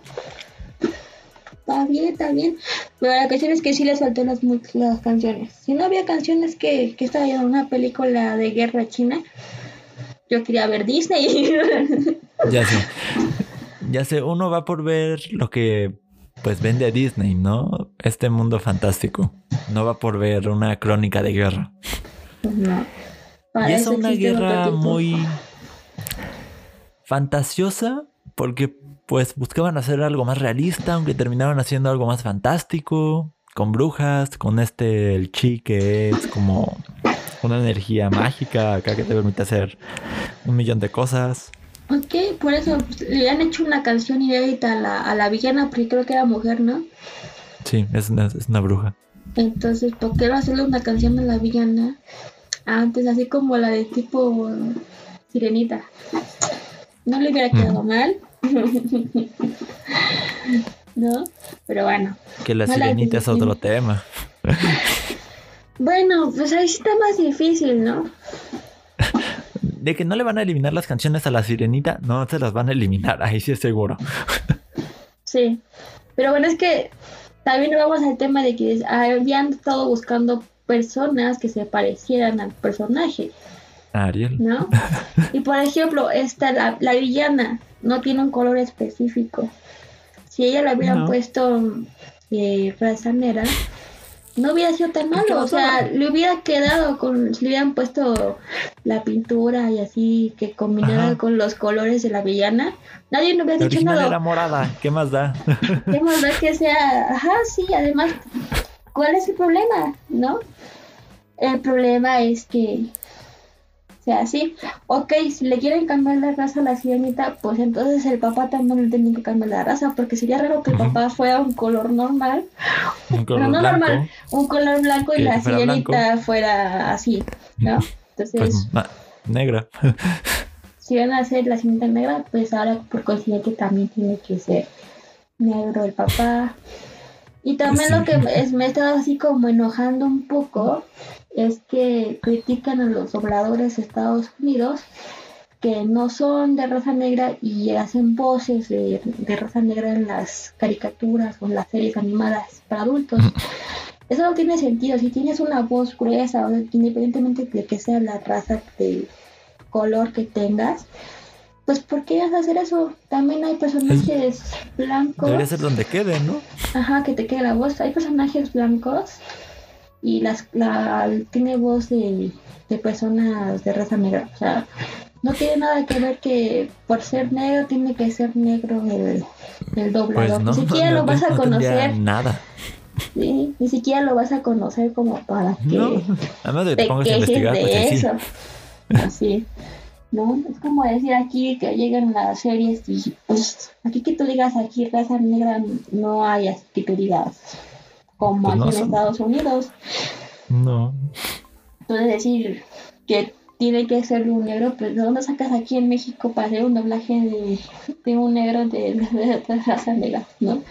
está bien, está bien. Pero la cuestión es que sí les faltó las, las canciones. Si no había canciones que, que estaba viendo una película de guerra china, yo quería ver Disney. Ya sé. Ya sé, uno va por ver lo que pues vende a Disney, ¿no? Este mundo fantástico. No va por ver una crónica de guerra. No. Para y es una guerra muy fantasiosa porque pues buscaban hacer algo más realista, aunque terminaron haciendo algo más fantástico, con brujas, con este el chi que es como una energía mágica acá que te permite hacer un millón de cosas. Ok, por eso pues, le han hecho una canción inédita a la, a la villana, porque creo que era mujer, ¿no? Sí, es una, es una bruja. Entonces, ¿por qué no hacerle una canción a la villana? Antes, así como la de tipo Sirenita. No le hubiera quedado mal. ¿No? Pero bueno. Que la sirenita es otro tema. Bueno, pues ahí sí está más difícil, ¿no? De que no le van a eliminar las canciones a la sirenita, no se las van a eliminar, ahí sí es seguro. Sí. Pero bueno, es que también vamos al tema de que habían estado buscando personas que se parecieran al personaje. Ariel. ¿no? Y por ejemplo, esta, la, la villana no tiene un color específico. Si ella la hubieran No. puesto eh, raza negra, no hubiera sido tan malo. O sea, le hubiera quedado con. Si le hubieran puesto la pintura y así que combinara Ajá. con los colores de la villana, nadie no hubiera La dicho nada. era morada. ¿Qué más da? ¿Qué más da que sea? Ajá, sí, además, ¿cuál es el problema? ¿No? El problema es que, sea, sí, ok, si le quieren cambiar la raza a la sirenita, pues entonces el papá también le tiene que cambiar la raza, porque sería raro que el papá fuera un color normal, Un color pero no blanco. normal, un color blanco y la fuera sirenita fuera así, ¿no? Entonces, Pues ma- negra. si van a hacer la cinta negra, pues ahora por consiguiente también tiene que ser negro el papá. Y también Sí. lo que es, me he estado así como enojando un poco es que critican a los dobladores de Estados Unidos que no son de raza negra y hacen voces de, de raza negra en las caricaturas o en las series animadas para adultos. Eso no tiene sentido. Si tienes una voz gruesa, o sea, independientemente de que sea la raza de color que tengas, pues ¿por qué vas a hacer eso? También hay personajes blancos. Debería ser donde quede, ¿no? Ajá, que te quede la voz. Hay personajes blancos y las la tiene voz de, de personas de raza negra. O sea, no tiene nada que ver que por ser negro tiene que ser negro el, el doblador. Pues no. Ni siquiera no- lo vas a no conocer. Nada. Sí, ni siquiera lo vas a conocer como para que. Además de te pongas a investigar, de pues sí. eso. Así. ¿No? Es como decir aquí que llegan las series y pues aquí que tú digas aquí raza negra no hay así que tú digas como Pues no aquí en son- Estados Unidos. No. Entonces decir que tiene que ser un negro, pues ¿de dónde sacas aquí en México para hacer un doblaje de, de un negro de, de- de raza negra, ¿no?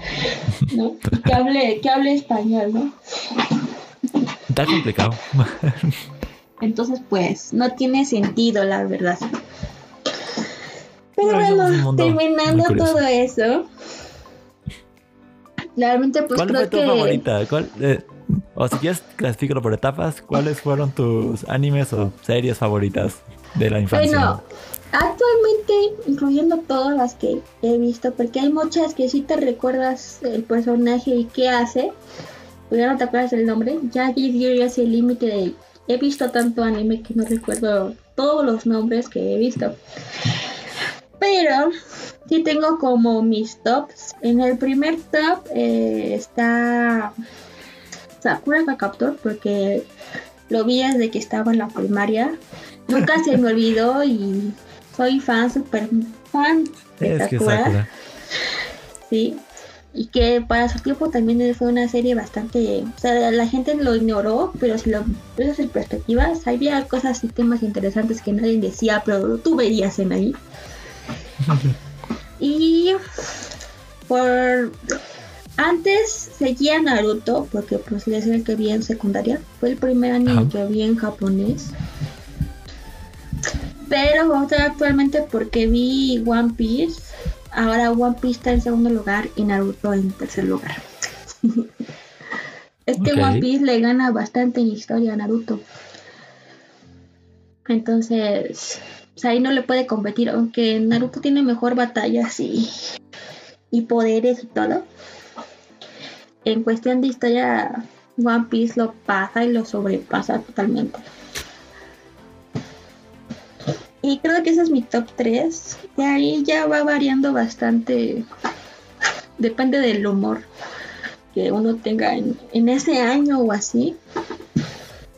¿No? Y que hable, que hable español, ¿no? Está complicado. Entonces, pues, no tiene sentido, la verdad. Pero bueno, terminando todo eso, realmente pues ¿Cuál creo fue tu que... favorita? ¿Cuál, eh, o si quieres clasificarlo por etapas, ¿cuáles fueron tus animes o series favoritas de la infancia? Bueno, actualmente, incluyendo todas las que he visto, porque hay muchas que sí te recuerdas el personaje y qué hace, pero ya no te acuerdas del nombre, ya aquí yo ya sé el límite de... He visto tanto anime que no recuerdo todos los nombres que he visto. Pero sí tengo como mis tops. En el primer top eh, está Sakura Captor porque lo vi desde que estaba en la primaria. Nunca se me olvidó y soy fan, super fan de es que Sakura. Sí. Y que para su tiempo también fue una serie bastante. O sea, la gente lo ignoró, pero si lo ves en perspectivas, había cosas y temas interesantes que nadie decía, pero tú veías en ahí. y por. Antes seguía Naruto, porque pues es el que vi en secundaria. Fue el primer anime Ajá. que vi en japonés. Pero ahora actualmente porque vi One Piece. Ahora One Piece está en segundo lugar y Naruto en tercer lugar. es que Ok. One Piece le gana bastante en historia a Naruto. Entonces, ahí no le puede competir, aunque Naruto tiene mejor batallas y, y poderes y todo. En cuestión de historia, One Piece lo pasa y lo sobrepasa totalmente. Y creo que ese es mi top 3. De ahí ya va variando bastante. Depende del humor que uno tenga en, en ese año o así.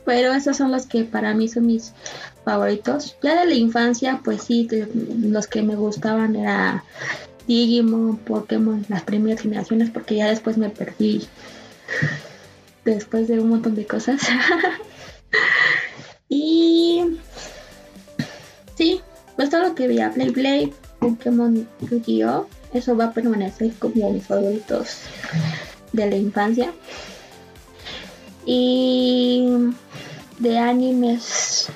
Pero esos son los que para mí son mis favoritos. Ya de la infancia, pues sí, los que me gustaban era Digimon, Pokémon, las primeras generaciones, porque ya después me perdí. Después de un montón de cosas. y Sí, pues todo lo que veía Play Blade, Pokémon Yu-Gi-Oh! Eso va a permanecer como mis favoritos de la infancia. Y de animes,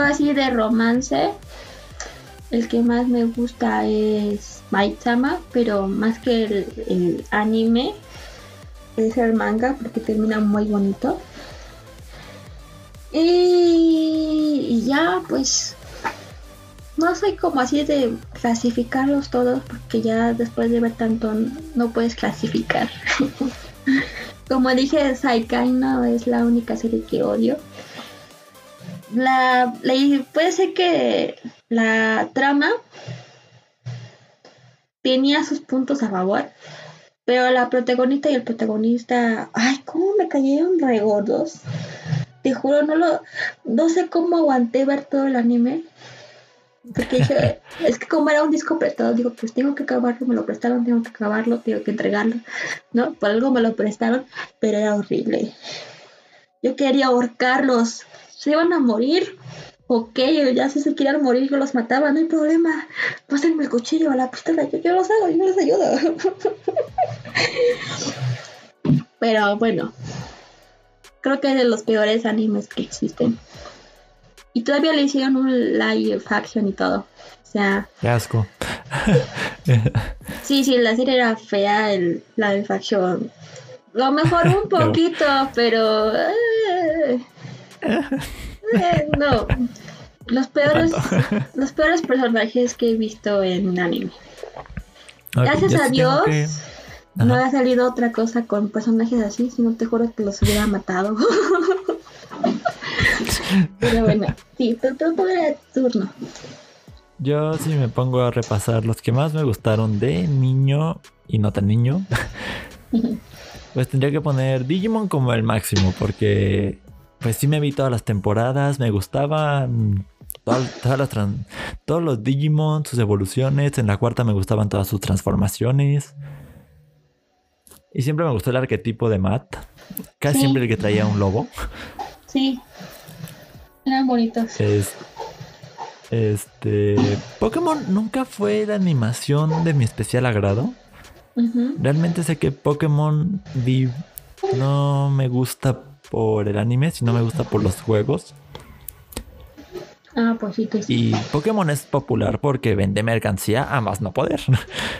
así de romance, el que más me gusta es Maid-sama, pero más que el, el anime, es el manga porque termina muy bonito. Y y ya pues no soy como así de clasificarlos todos porque ya después de ver tanto no puedes clasificar. como dije, Saikai no es la única serie que odio. La, puede ser que la trama tenía sus puntos a favor, pero la protagonista y el protagonista, ay, cómo me cayeron re gordos. Te juro, no lo, no sé cómo aguanté ver todo el anime. Porque dije, es que como era un disco prestado, digo, pues tengo que acabarlo, me lo prestaron, tengo que acabarlo, tengo que entregarlo, ¿no? Por algo me lo prestaron, pero era horrible. Yo quería ahorcarlos, se iban a morir. Ok, ya si se querían morir, yo los mataba, no hay problema. Pásenme el cuchillo, la pistola, yo, yo los hago, yo les ayudo. pero bueno, creo que es de los peores animes que existen. Y todavía le hicieron un live action y todo. O sea. Qué asco. sí, sí, la serie era fea, el live action. Lo mejor un poquito, pero. Eh, eh, no. Los peores, los peores personajes que he visto en anime. Gracias a Dios. No ha salido otra cosa con personajes así, sino te juro que los hubiera matado. Pero bueno, sí, era turno. Yo sí me pongo a repasar los que más me gustaron de niño y no tan niño. pues tendría que poner Digimon como el máximo porque pues sí me vi todas las temporadas, me gustaban todas, las todos los Digimon, sus evoluciones, en la cuarta me gustaban todas sus transformaciones. Y siempre me gustó el arquetipo de Matt, casi siempre el que traía un lobo. Sí. Eran bonitos. este. Pokémon nunca fue la animación de mi especial agrado. Realmente sé que Pokémon vi no me gusta por el anime, sino me gusta por los juegos. Ah, pues sí que sí. Y Pokémon es popular porque vende mercancía a más no poder.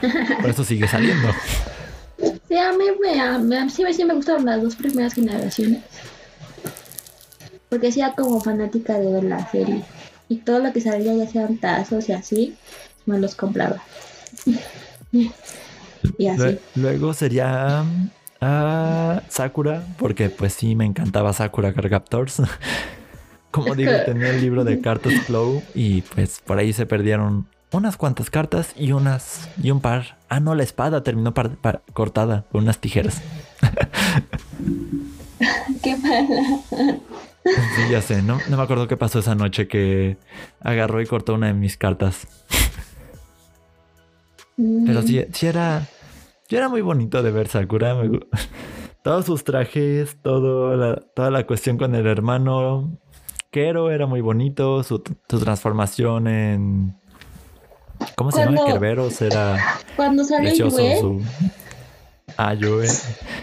por eso sigue saliendo. Sí, a mí me, sí, sí me gustaron las dos primeras generaciones. Porque sea como fanática de ver la serie. Y todo lo que salía, ya sean tazos y así, me los compraba. y así. Luego sería ah, Sakura, porque pues sí me encantaba Sakura Cargaptors. Como digo, tenía el libro de cartas Flow y pues por ahí se perdieron unas cuantas cartas y unas y un par. Ah, no, la espada terminó cortada con unas tijeras. Qué mala. Sí, ya sé, no, no me acuerdo qué pasó esa noche que agarró y cortó una de mis cartas. Pero sí, sí era. Sí era muy bonito de ver Sakura. todos sus trajes, todo la, toda la cuestión con el hermano. Kero era muy bonito. Su, transformación en. ¿Cómo se llama? Kerberos era. Cuando salió Yue. Su... Ah, Yue.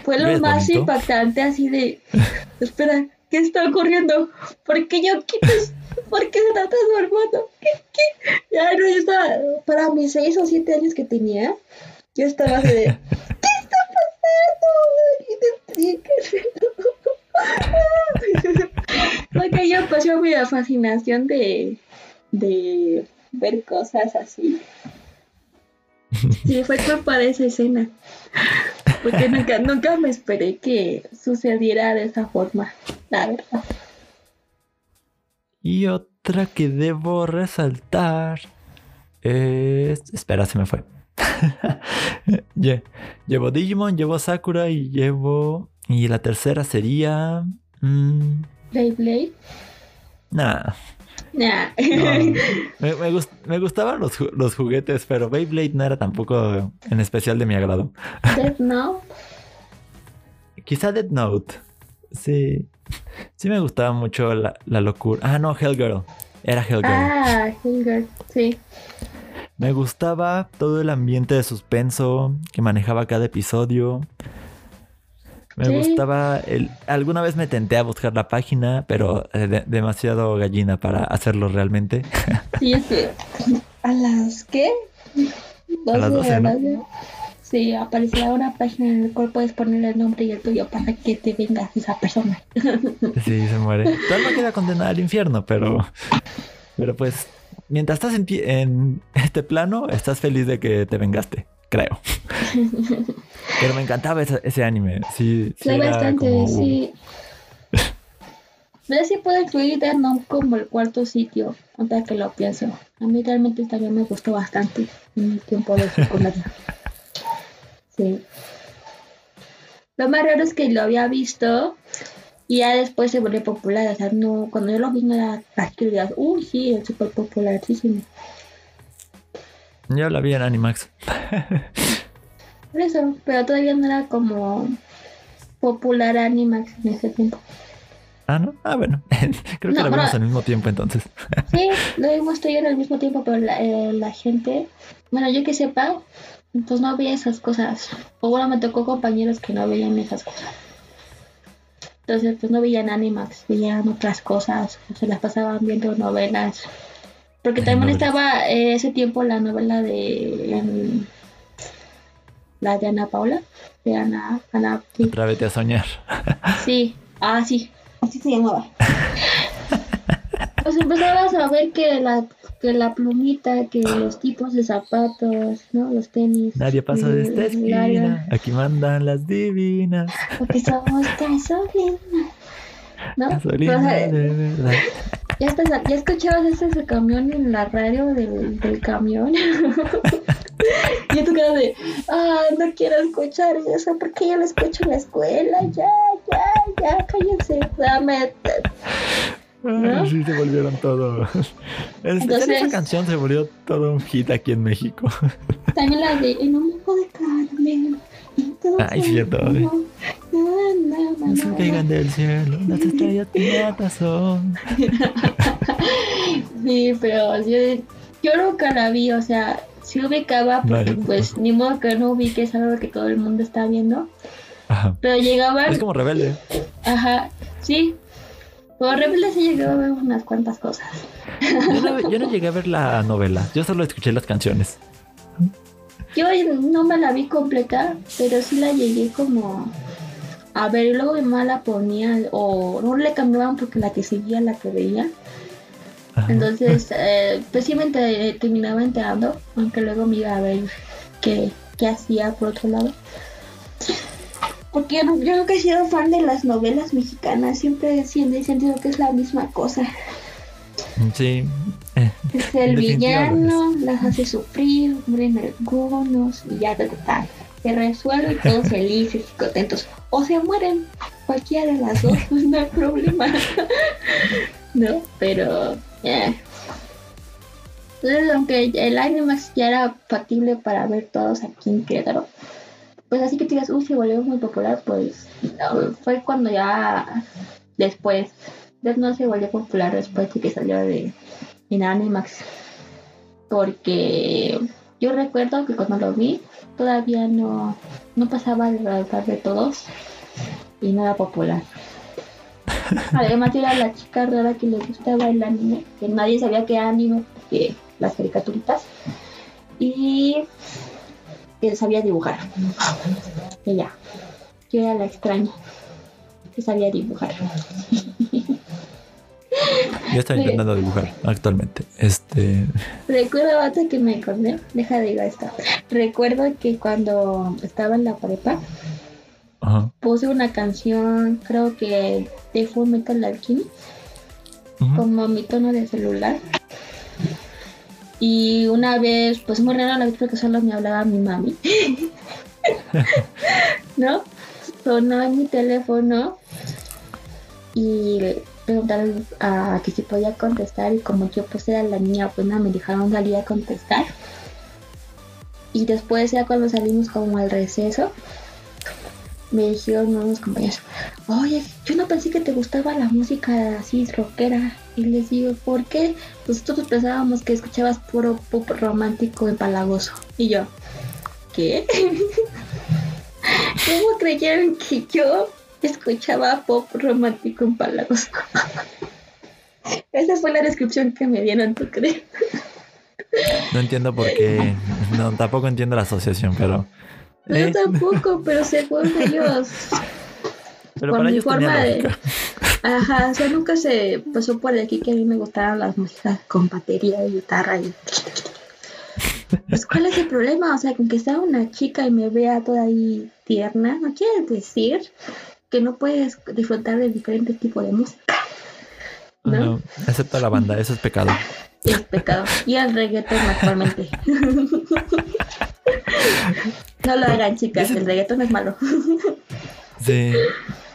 Fue lo más impactante, así de. Espera, ¿Qué está ocurriendo? ¿Por qué yo? ¿Por qué se está transformando? ¿Qué? ¿Qué? Ya no, yo estaba, para mis seis o siete años que tenía, yo estaba así de, ¿qué está pasando? Porque yo pasé mi fascinación de, de ver cosas así. Sí, fue culpa de esa escena. Porque nunca, nunca me esperé que sucediera de esa forma, la verdad. Y otra que debo resaltar es... Espera, se me fue. llevo Digimon, llevo Sakura y llevo... Y la tercera sería... Mmm... Beyblade. Nah, me, gustaban los, juguetes, pero Beyblade no era tampoco en especial de mi agrado. Death Note. Quizá Death Note. Sí. Sí me gustaba mucho la, locura. Ah, no, Hellgirl. Era Hellgirl. Ah, Hellgirl, sí. Me gustaba todo el ambiente de suspenso que manejaba cada episodio. Me gustaba el. Alguna vez me tenté a buscar la página, pero eh, demasiado gallina para hacerlo realmente. Sí, es que. ¿A las qué? a las 12, ¿no? Sí, aparecerá una página en la cual puedes poner el nombre y el tuyo para que te vengas esa persona. Sí, se muere. Tu alma queda condenada al infierno, pero. Pero pues. Mientras estás en, en este plano, estás feliz de que te vengaste, creo. Pero me encantaba ese, ese anime. Sí, sí Sí, bastante, como- sí. Pero sí puedo incluir Death Note como el cuarto sitio, ahora que lo pienso. A mí realmente también me gustó bastante en el tiempo de secundaria. Sí. Lo más raro es que lo había visto y ya después se volvió popular. O sea, no, cuando yo lo vi no era así uy, sí, es súper popularísimo. Yo la vi en Animax. Por eso, pero todavía no era como popular Animax en ese tiempo. Ah, ¿no? Ah, bueno. Creo que No, la vimos pero- al mismo tiempo entonces. Sí, lo vimos tú y yo al mismo tiempo, pero la, eh, la gente, bueno, yo que sepa, pues no veía esas cosas. O bueno, me tocó compañeros que no veían esas cosas. Entonces, pues no veían Animax, veían otras cosas, o se las pasaban viendo novelas. Porque Ay, también novelas. estaba eh, ese tiempo la novela de em, la de Ana Paula, de Ana, Ana, sí, Atrévete a soñar. Sí, ah, sí, así se llamaba. Pues empezabas a ver que la, que la plumita, que los tipos de zapatos, ¿no? Los tenis. Nadie pasa de esta larga, esquina. Aquí mandan las divinas. Porque somos gasolina. ¿No? Gasolina o sea, de verdad. ya, estás- ya escuchabas ese camión en la radio del, del camión. y tú quedas de, ah, no quiero escuchar eso, porque yo lo escucho en la escuela, ya, ya, ya, cállense, dame, ¿No? Ay, sí, se volvieron todo. Especial Entonces- esa canción se volvió todo un hit aquí en México. También la de En un mundo de todo Ay, cierto, No se caigan del cielo, las estrellas piratas son. Sí, pero yo, yo nunca la vi, o sea, sí ubicaba, porque Vale. pues ni modo que no ubique, es algo que todo el mundo está viendo. Ajá. Pero llegaban, Es como rebelde. ajá, sí. Por Rebelde sí llegaba a ver unas cuantas cosas. Yo no, yo no llegué a ver la novela, yo solo escuché las canciones. Yo no me la vi completa, pero sí la llegué como a ver y luego mi mamá la ponía o no le cambiaban porque la que seguía la que veía. Ajá. Entonces, eh, pues sí me enter- terminaba enterando, aunque luego me iba a ver qué, qué hacía por otro lado. Porque yo, nunca he sido fan de las novelas mexicanas, siempre he sentido que es la misma cosa. Sí. Es el villano, las hace sufrir, mueren algunos y ya ta, ta, ta. se resuelve todos felices y contentos. O se mueren, cualquiera de las dos, pues no hay problema. no, pero eh. Entonces, aunque el Animax ya era factible para ver todos aquí en Querétaro, pues así que te digas, uy, se volvió muy popular, pues no, fue cuando ya después, Death Note se volvió popular después de que salió de en Animax. Porque yo recuerdo que cuando lo vi, todavía no, no pasaba el radar de todos y no era popular. Además era la chica rara que le gustaba el anime, que nadie sabía que era anime porque las caricaturitas. Y que sabía dibujar. Ella. Yo era la extraña que sabía dibujar. Yo estoy Sí. intentando dibujar actualmente. Este. Recuerdo ahorita que me acordé, deja de ir a esta. Recuerdo que cuando estaba en la prepa Ajá. puse una canción, creo que de Full Metal Alchemist, Ujú. como mi tono de celular. Y una vez, pues muy rara la vez porque solo me hablaba mi mami. ¿No? Sonó en mi teléfono y preguntaron a que si podía contestar y como yo pues era la niña no me dejaron salir a contestar. Y después ya cuando salimos como al receso, me dijeron unos compañeros, oye, yo no pensé que te gustaba la música así rockera. Y les digo, ¿por qué? Nosotros pensábamos que escuchabas puro pop romántico empalagoso. Y yo, ¿qué? ¿Cómo creyeron que yo escuchaba pop romántico empalagoso? Esa fue la descripción que me dieron, ¿tú crees? No entiendo por qué. No, tampoco entiendo la asociación, pero. Yo tampoco, pero según ellos. Pero con para mi ellos forma de. lógica. Ajá, o sea, nunca se pasó por aquí que a mí me gustaban las músicas con batería y guitarra y. Pues, ¿cuál es el problema? O sea, con que sea una chica y me vea toda ahí tierna, no quiere decir que no puedes disfrutar de diferentes tipos de música. ¿No? No, excepto la banda, eso es pecado. Es pecado. Y el reggaetón actualmente. no lo hagan, chicas, el reggaetón es malo. Sí.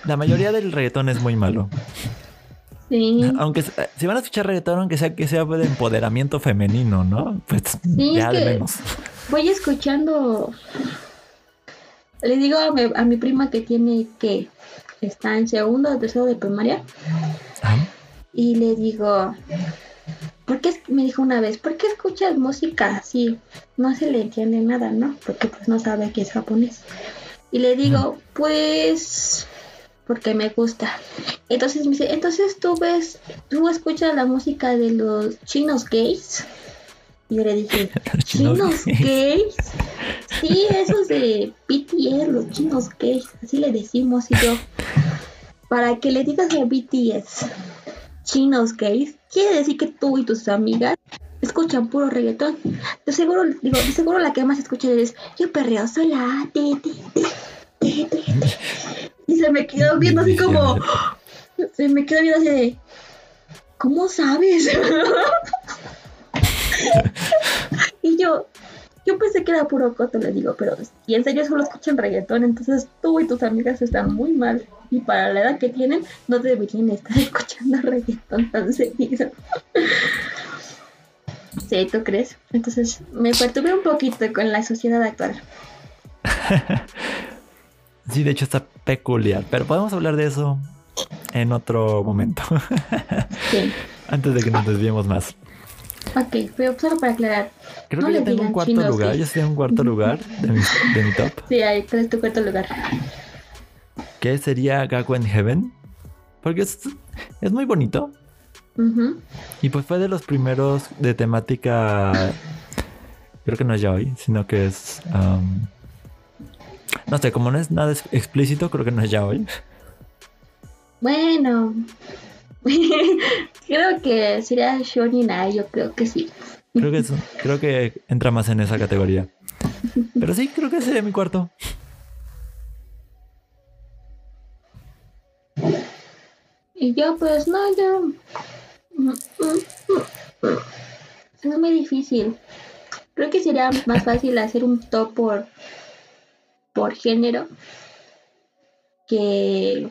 La mayoría del reggaetón es muy malo. Sí. Aunque eh, si van a escuchar reggaetón, aunque sea que sea de empoderamiento femenino, ¿no? Pues Sí, ya de menos. Voy escuchando. Le digo a mi, a mi prima que tiene que está en segundo o tercero de primaria Ah, y le digo, ¿por qué? es- Me dijo una vez, ¿por qué escuchas música así? No se le entiende nada, ¿no? Porque pues no sabe que es japonés. Y le digo, pues, porque me gusta. Entonces me dice, entonces tú ves, tú escuchas la música de los chinos gays. Y yo le dije, chinos ¿chinos gays. gays? Sí, esos de BTS, los chinos gays, así le decimos. Y yo, para que le digas a BTS, chinos gays, quiere decir que tú y tus amigas escuchan puro reggaetón. De seguro, digo, de seguro la que más escucha es yo perreo sola. te, te, te, te, te". Y se me quedó viendo así como. Se me quedó viendo así de. ¿Cómo sabes? y yo. Yo pensé que era puro coto, le digo, pero si en serio solo escuchan reggaetón, entonces tú y tus amigas están muy mal. Y para la edad que tienen, no deberían estar escuchando reggaetón tan seguido. Sí, ¿tú crees? Entonces me perturbé un poquito con la sociedad actual. Sí, de hecho está peculiar, pero podemos hablar de eso en otro momento, Sí. antes de que nos desviemos más. Ok, pero solo para aclarar. Creo No que ya tengo un cuarto lugar, gays. yo estoy en un cuarto lugar de mi, de mi top, Sí, ahí ¿cuál es tu cuarto lugar? que sería Gakuen Heaven, porque es, es muy bonito Ujú. y pues fue de los primeros de temática, creo que no es ya hoy, sino que es, um, no sé, como no es nada ex- explícito, creo que no es ya hoy. Bueno. creo que sería Shonen Ai, yo creo que sí. Creo que, es- creo que entra más en esa categoría. Pero sí, creo que sería mi cuarto. Y yo, pues no, yo. Mm, mm, mm. Es muy difícil. Creo que sería más fácil hacer un top por, por género que,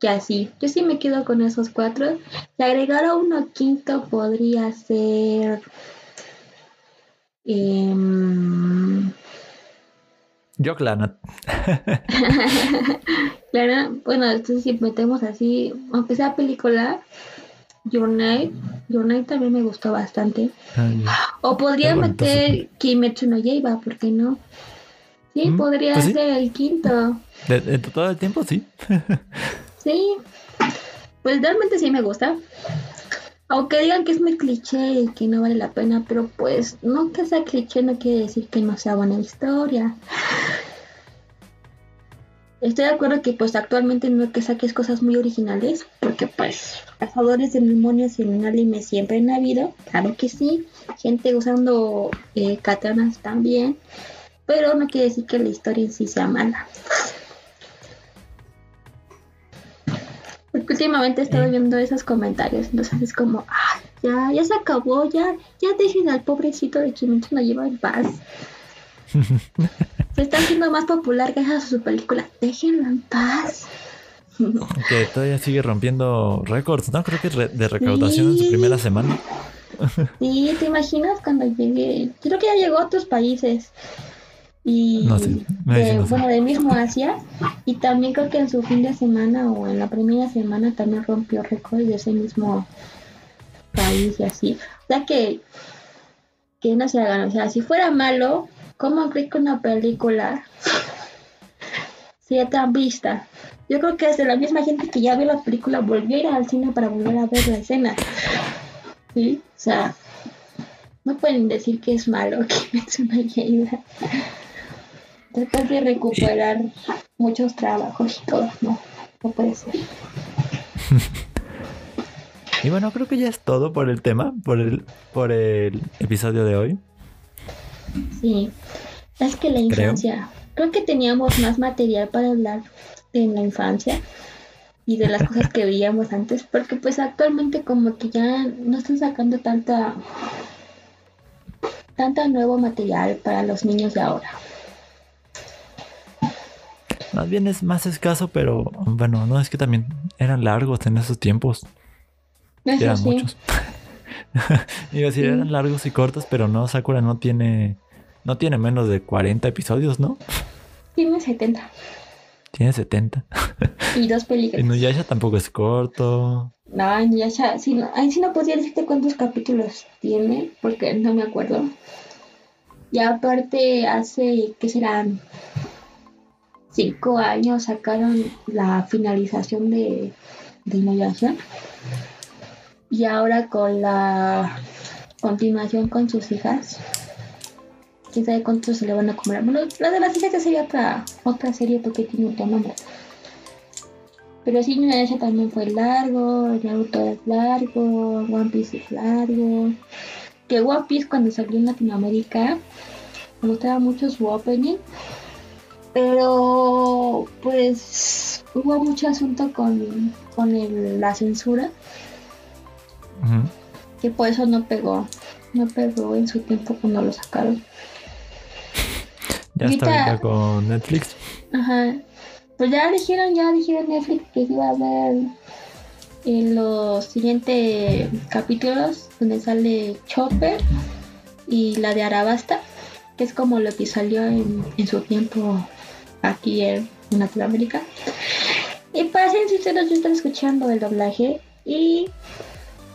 que así. Yo sí me quedo con esos cuatro. Si agregara uno quinto podría ser. em, Yo, Clanat. Claro, bueno, entonces si metemos así, aunque sea película, Your Night, Your Night también me gustó bastante. Ay, O podría meter Kimetsu no Yaiba, ¿por qué no? Sí, Mm, podría pues sí. ser el quinto. De, de todo el tiempo, sí. Sí, pues realmente sí me gusta. Aunque digan que es muy cliché y que no vale la pena, pero pues no que sea cliché no quiere decir que no sea buena historia. Estoy de acuerdo que pues actualmente no que saques cosas muy originales, porque pues cazadores de demonios en un anime siempre han habido, claro que sí, gente usando eh, katanas también, pero no quiere decir que la historia en sí sea mala. Porque últimamente he estado Mm. viendo esos comentarios, entonces es como, "Ay, ya, ya se acabó, ya, ya dejen al pobrecito de Kimetsu no lleva en paz. se está haciendo más popular gracias a su película, déjenlo en paz. Que todavía sigue rompiendo récords, ¿no? Creo que de recaudación en su primera semana. Sí, ¿te imaginas cuando llegue? Creo que ya llegó a otros países. Y No de- bueno, del mismo Asia. Y también creo que en su fin de semana o en la primera semana también rompió récord de ese mismo país y así. O sea que, que no se hagan. O sea, si fuera malo, ¿cómo creen que una película sea tan vista? Yo creo que desde la misma gente que ya vio la película volvió a ir al cine para volver a ver la escena. Sí, o sea, no pueden decir que es malo que Kimetsu no Yaiba. Tratar de recuperar muchos trabajos y todo, no, no puede ser. y bueno, creo que ya es todo por el tema, por el, por el episodio de hoy. Sí, es que la infancia, creo, que teníamos más material para hablar de la infancia y de las cosas que veíamos antes, porque pues actualmente como que ya no están sacando tanta tanta nuevo material para los niños de ahora. Más bien es más escaso, pero bueno, no es que también eran largos en esos tiempos. eran muchos. Iba a decir, eran largos y cortos, pero no, Sakura no tiene no tiene menos de 40 episodios, ¿no? Tiene 70. Tiene 70. Y dos películas. Y Nuyasha tampoco es corto. No, Nuyasha, sí, no, ahí sí no podría decirte cuántos capítulos tiene, porque no me acuerdo. Y aparte, hace, ¿qué serán? Cinco años sacaron la finalización de, de Nuyasha. Y ahora con la continuación con sus hijas, quién sabe cuántos se le van a comer. Bueno, la de las hijas sería otra, otra serie porque tiene otro nombre. Pero sí, ese también fue largo, Naruto es largo, One Piece es largo. Que One Piece cuando salió en Latinoamérica me gustaba mucho su opening. Pero pues hubo mucho asunto con, con el, la censura. Que por eso no pegó. No pegó en su tiempo cuando lo sacaron. Ya está ahorita con Netflix. Ajá. Pues ya dijeron, ya dijeron Netflix que iba a ver en los siguientes capítulos donde sale Chopper y la de Arabasta, que es como lo que salió en, su tiempo aquí en Latinoamérica. Y para ser sinceros, yo estaba escuchando el doblaje y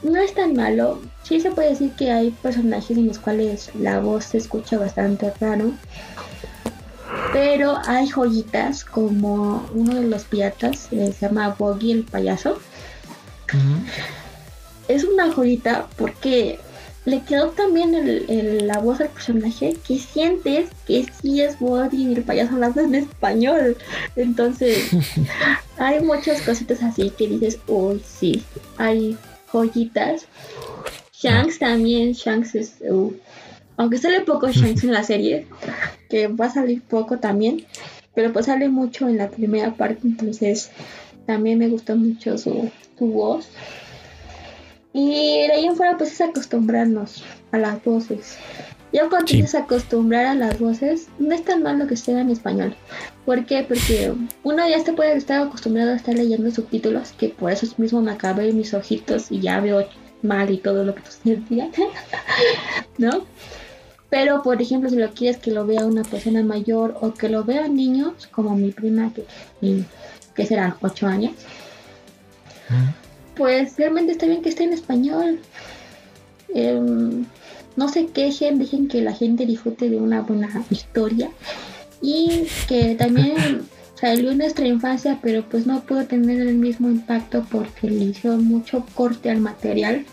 no es tan malo. Sí se puede decir que hay personajes en los cuales la voz se escucha bastante raro. Pero hay joyitas como uno de los piratas, eh, se llama Boggy el payaso. Es una joyita porque le quedó también el, la voz al personaje que sientes que sí es Boggy el payaso hablando en español. Entonces, hay muchas cositas así que dices, uy, sí, hay joyitas. Shanks también, Shanks es... Uh, aunque sale poco Shanks en la serie, que va a salir poco también, pero pues sale mucho en la primera parte, entonces también me gusta mucho su, voz. Y de ahí en fuera pues es acostumbrarnos a las voces. Ya cuando sí. a acostumbrar a las voces, no es tan malo que esté en español. ¿Por qué? Porque uno ya se puede estar acostumbrado a estar leyendo subtítulos, que por eso mismo me acabé mis ojitos y ya veo mal y todo lo que tú sentías, ¿no? Pero, por ejemplo, si lo quieres que lo vea una persona mayor o que lo vean niños, como mi prima, que, que serán 8 años, pues realmente está bien que esté en español. Em, no se quejen, dejen que la gente disfrute de una buena historia. Y que también salió en nuestra infancia, pero pues no pudo tener el mismo impacto porque le hizo mucho corte al material.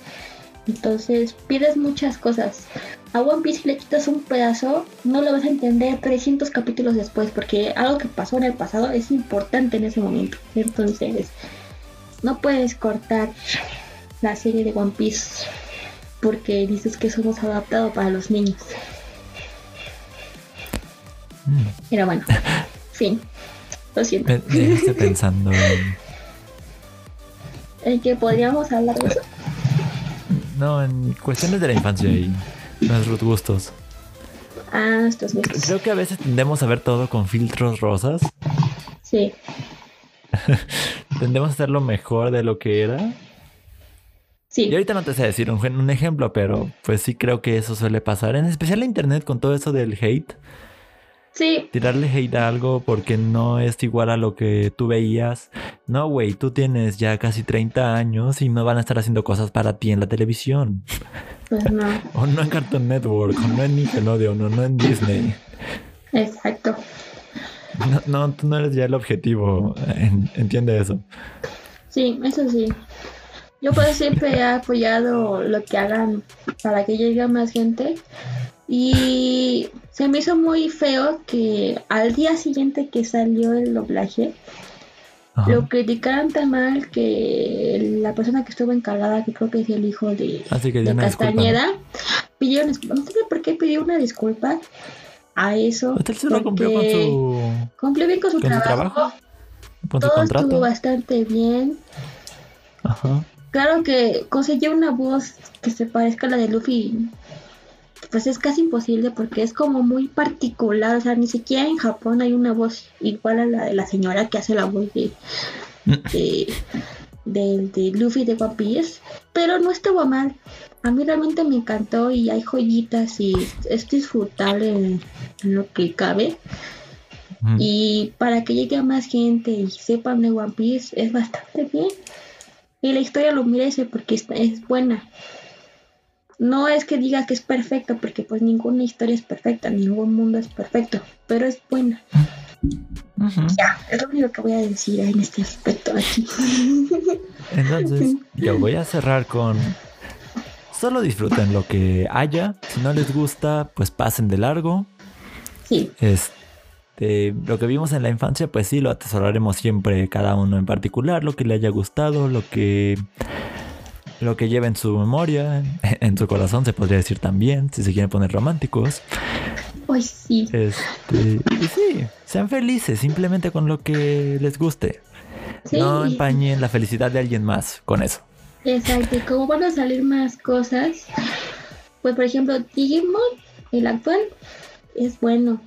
Entonces pierdes muchas cosas a One Piece le quitas un pedazo, no lo vas a entender 300 capítulos después, porque algo que pasó en el pasado es importante en ese momento. Entonces, no puedes cortar la serie de One Piece porque dices que eso no es adaptado para los niños. Mm. Pero bueno, fin. Lo siento. Me, pensando en... ¿En que podríamos hablar de eso? No, en cuestiones de la infancia y nuestros gustos. Ah, estos gustos. Creo que a veces tendemos a ver todo con filtros rosas. Sí. tendemos a hacer lo mejor de lo que era. Sí. Y ahorita no te sé decir un, un, ejemplo, pero pues sí creo que eso suele pasar. En especial en internet con todo eso del hate. Sí. Tirarle hate a algo porque no es igual a lo que tú veías. No, güey, tú tienes ya casi 30 años y no van a estar haciendo cosas para ti en la televisión. Pues no. O no en Cartoon Network, o no en Nickelodeon, o no en Disney. Exacto. No, no, tú no eres ya el objetivo. entiende eso. Sí, eso sí. Yo pues siempre he apoyado lo que hagan para que llegue a más gente. Y se me hizo muy feo que al día siguiente que salió el doblaje, Ajá. lo criticaron tan mal que la persona que estuvo encargada, que creo que es el hijo de, Así que de dio una disculpa. ¿no? Castañeda, disculpa. No sé por qué pidió una disculpa a eso. Se lo cumplió con su, cumplió bien con su con trabajo. trabajo, con su Todo contrato. estuvo bastante bien. Ajá. Claro que conseguir una voz que se parezca a la de Luffy, pues es casi imposible porque es como muy particular. O sea, ni siquiera en Japón hay una voz igual a la de la señora que hace la voz de, de, de, de Luffy de One Piece. Pero no estuvo mal. A mí realmente me encantó y hay joyitas y es disfrutable en, en lo que cabe. Y para que llegue a más gente y sepan de One Piece es bastante bien. Y la historia lo merece porque es, es buena. No es que diga que es perfecto, porque pues ninguna historia es perfecta, ningún mundo es perfecto, pero es buena. Ya, es lo único que voy a decir en este aspecto aquí. Entonces, yo voy a cerrar con. Solo disfruten lo que haya. Si no les gusta, pues pasen de largo. Sí, Este, lo que vimos en la infancia, pues sí, lo atesoraremos siempre cada uno en particular, lo que le haya gustado, lo que lo que lleva en su memoria, en su corazón se podría decir también, si se quieren poner románticos. pues sí. Este, y sí, sean felices simplemente con lo que les guste. Sí, No empañen la felicidad de alguien más con eso. Exacto. Y como van a salir más cosas, pues por ejemplo, Digimon, el actual, es bueno.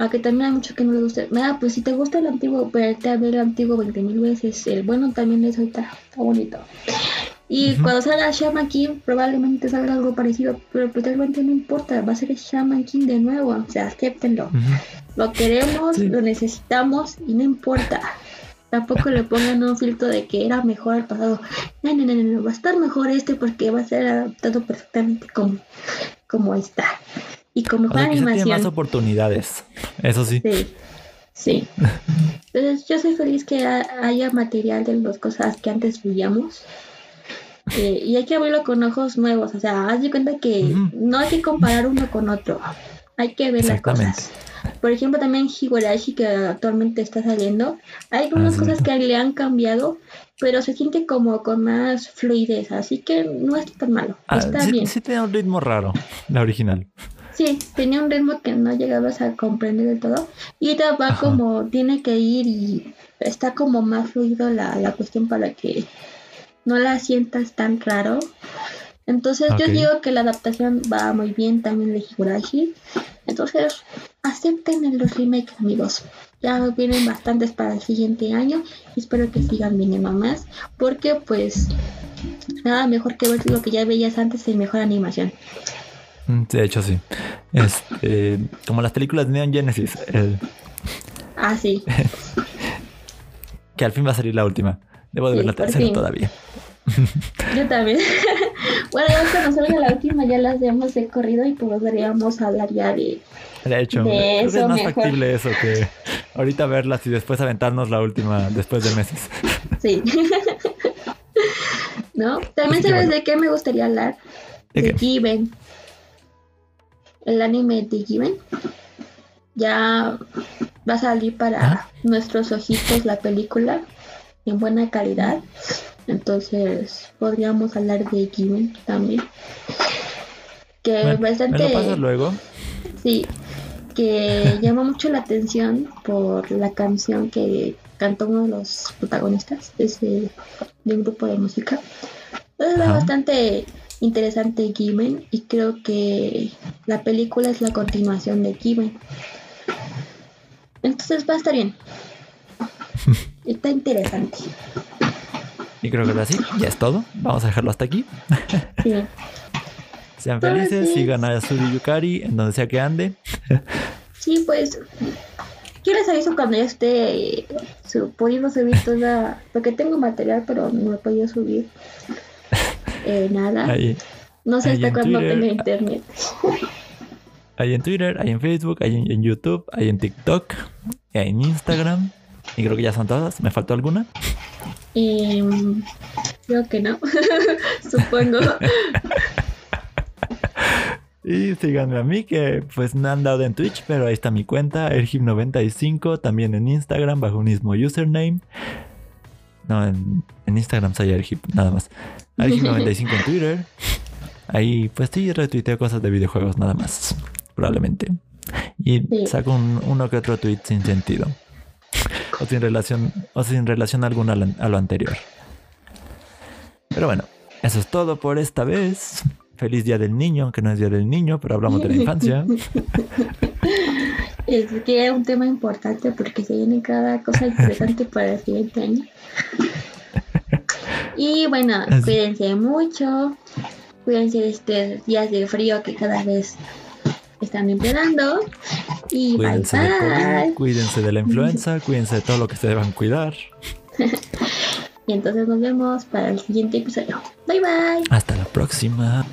Aunque también hay mucho que no le gusta. Ah, pues si te gusta el antiguo, verte a ver el antiguo 20 mil veces. El bueno también es ahorita. Está bonito. Y cuando salga Shaman King, probablemente salga algo parecido. Pero pues realmente no importa. Va a ser Shaman King de nuevo. O sea, acéptenlo. Lo queremos, Sí. lo necesitamos y no importa. Tampoco le pongan un filtro de que era mejor el pasado. No, no, no, no, va a estar mejor este porque va a ser adaptado perfectamente como, como está. Y con O mejor sea, quizá tiene más animación. oportunidades. Eso sí. Sí, sí. Entonces yo soy feliz que ha- haya material de las cosas que antes veíamos. Eh, y hay que verlo con ojos nuevos. O sea, haz de cuenta que no hay que comparar uno con otro. Hay que ver las cosas. Por ejemplo, también Higurashi, que actualmente está saliendo. Hay algunas Ah, cosas que le han cambiado, pero se siente como con más fluidez. Así que no está tan malo. Ah, está sí, bien. sí tiene un ritmo raro, la original. Sí, tenía un ritmo que no llegabas a comprender del todo. Y ahorita va Ajá. como tiene que ir y está como más fluido la, la cuestión para que no la sientas tan raro. Entonces yo digo que la adaptación va muy bien también de Higurashi. Entonces acepten en los remakes amigos. Ya vienen bastantes para el siguiente año y espero que sigan viniendo más. Porque pues nada mejor que ver lo que ya veías antes en mejor animación. Mm, De hecho, sí. Este, como las películas de Neon Genesis, el- Ah, sí. que al fin va a salir la última. Debo de Sí, ver la tercera todavía. Yo también. bueno, ya cuando salga la última ya las hemos de corrido y podríamos hablar ya de... De hecho, De que eso es más mejor. factible eso que ahorita verlas y después aventarnos la última después de meses. Sí. ¿No? También Así que sabes bueno. de qué me gustaría hablar. ¿De? Given. El anime de Given. Ya va a salir para ¿Ah? nuestros ojitos la película en buena calidad. Entonces podríamos hablar de Given también. Que me bastante... lo pasas luego. Sí, que llama mucho la atención por la canción que cantó uno de los protagonistas de, de un grupo de música. Es bastante interesante Given y creo que la película es la continuación de Given. Entonces va a estar bien. Está interesante. Y creo que ahora sí, ya es todo. Vamos a dejarlo hasta aquí. Sí. Sean felices, sigan a Yasuri Yukari en donde sea que ande. Sí, pues yo les aviso cuando ya esté pudiendo subir toda, porque tengo material pero no he podido subir eh, nada. Ahí, no sé hasta cuándo tenga internet. ahí en Twitter, ahí en Facebook, ahí en, en YouTube, ahí en TikTok, y ahí en Instagram. Y creo que ya son todas. ¿Me faltó alguna? Mm, creo que no, supongo. Y síganme a mí, que pues no han dado en Twitch, pero ahí está mi cuenta, Ergib95, también en Instagram, bajo un mismo username. No, en, Instagram soy Ergib, nada más. Ergib95 en Twitter. Ahí, pues sí, retuiteo cosas de videojuegos, nada más, probablemente. Y saco uno que otro tweet sin sentido. O sin relación, o sin relación alguna a lo anterior. Pero bueno, eso es todo por esta vez. Feliz Día del Niño, aunque no es Día del Niño, pero hablamos de la infancia. Es que es un tema importante porque se viene cada cosa interesante para el siguiente año. Y bueno, cuídense mucho. Cuídense de estos días de frío que cada vez están empeorando. Y cuídense bye, De cuídense de la influenza, cuídense de todo lo que se deban cuidar. y entonces nos vemos para el siguiente episodio. Bye bye. Hasta la próxima.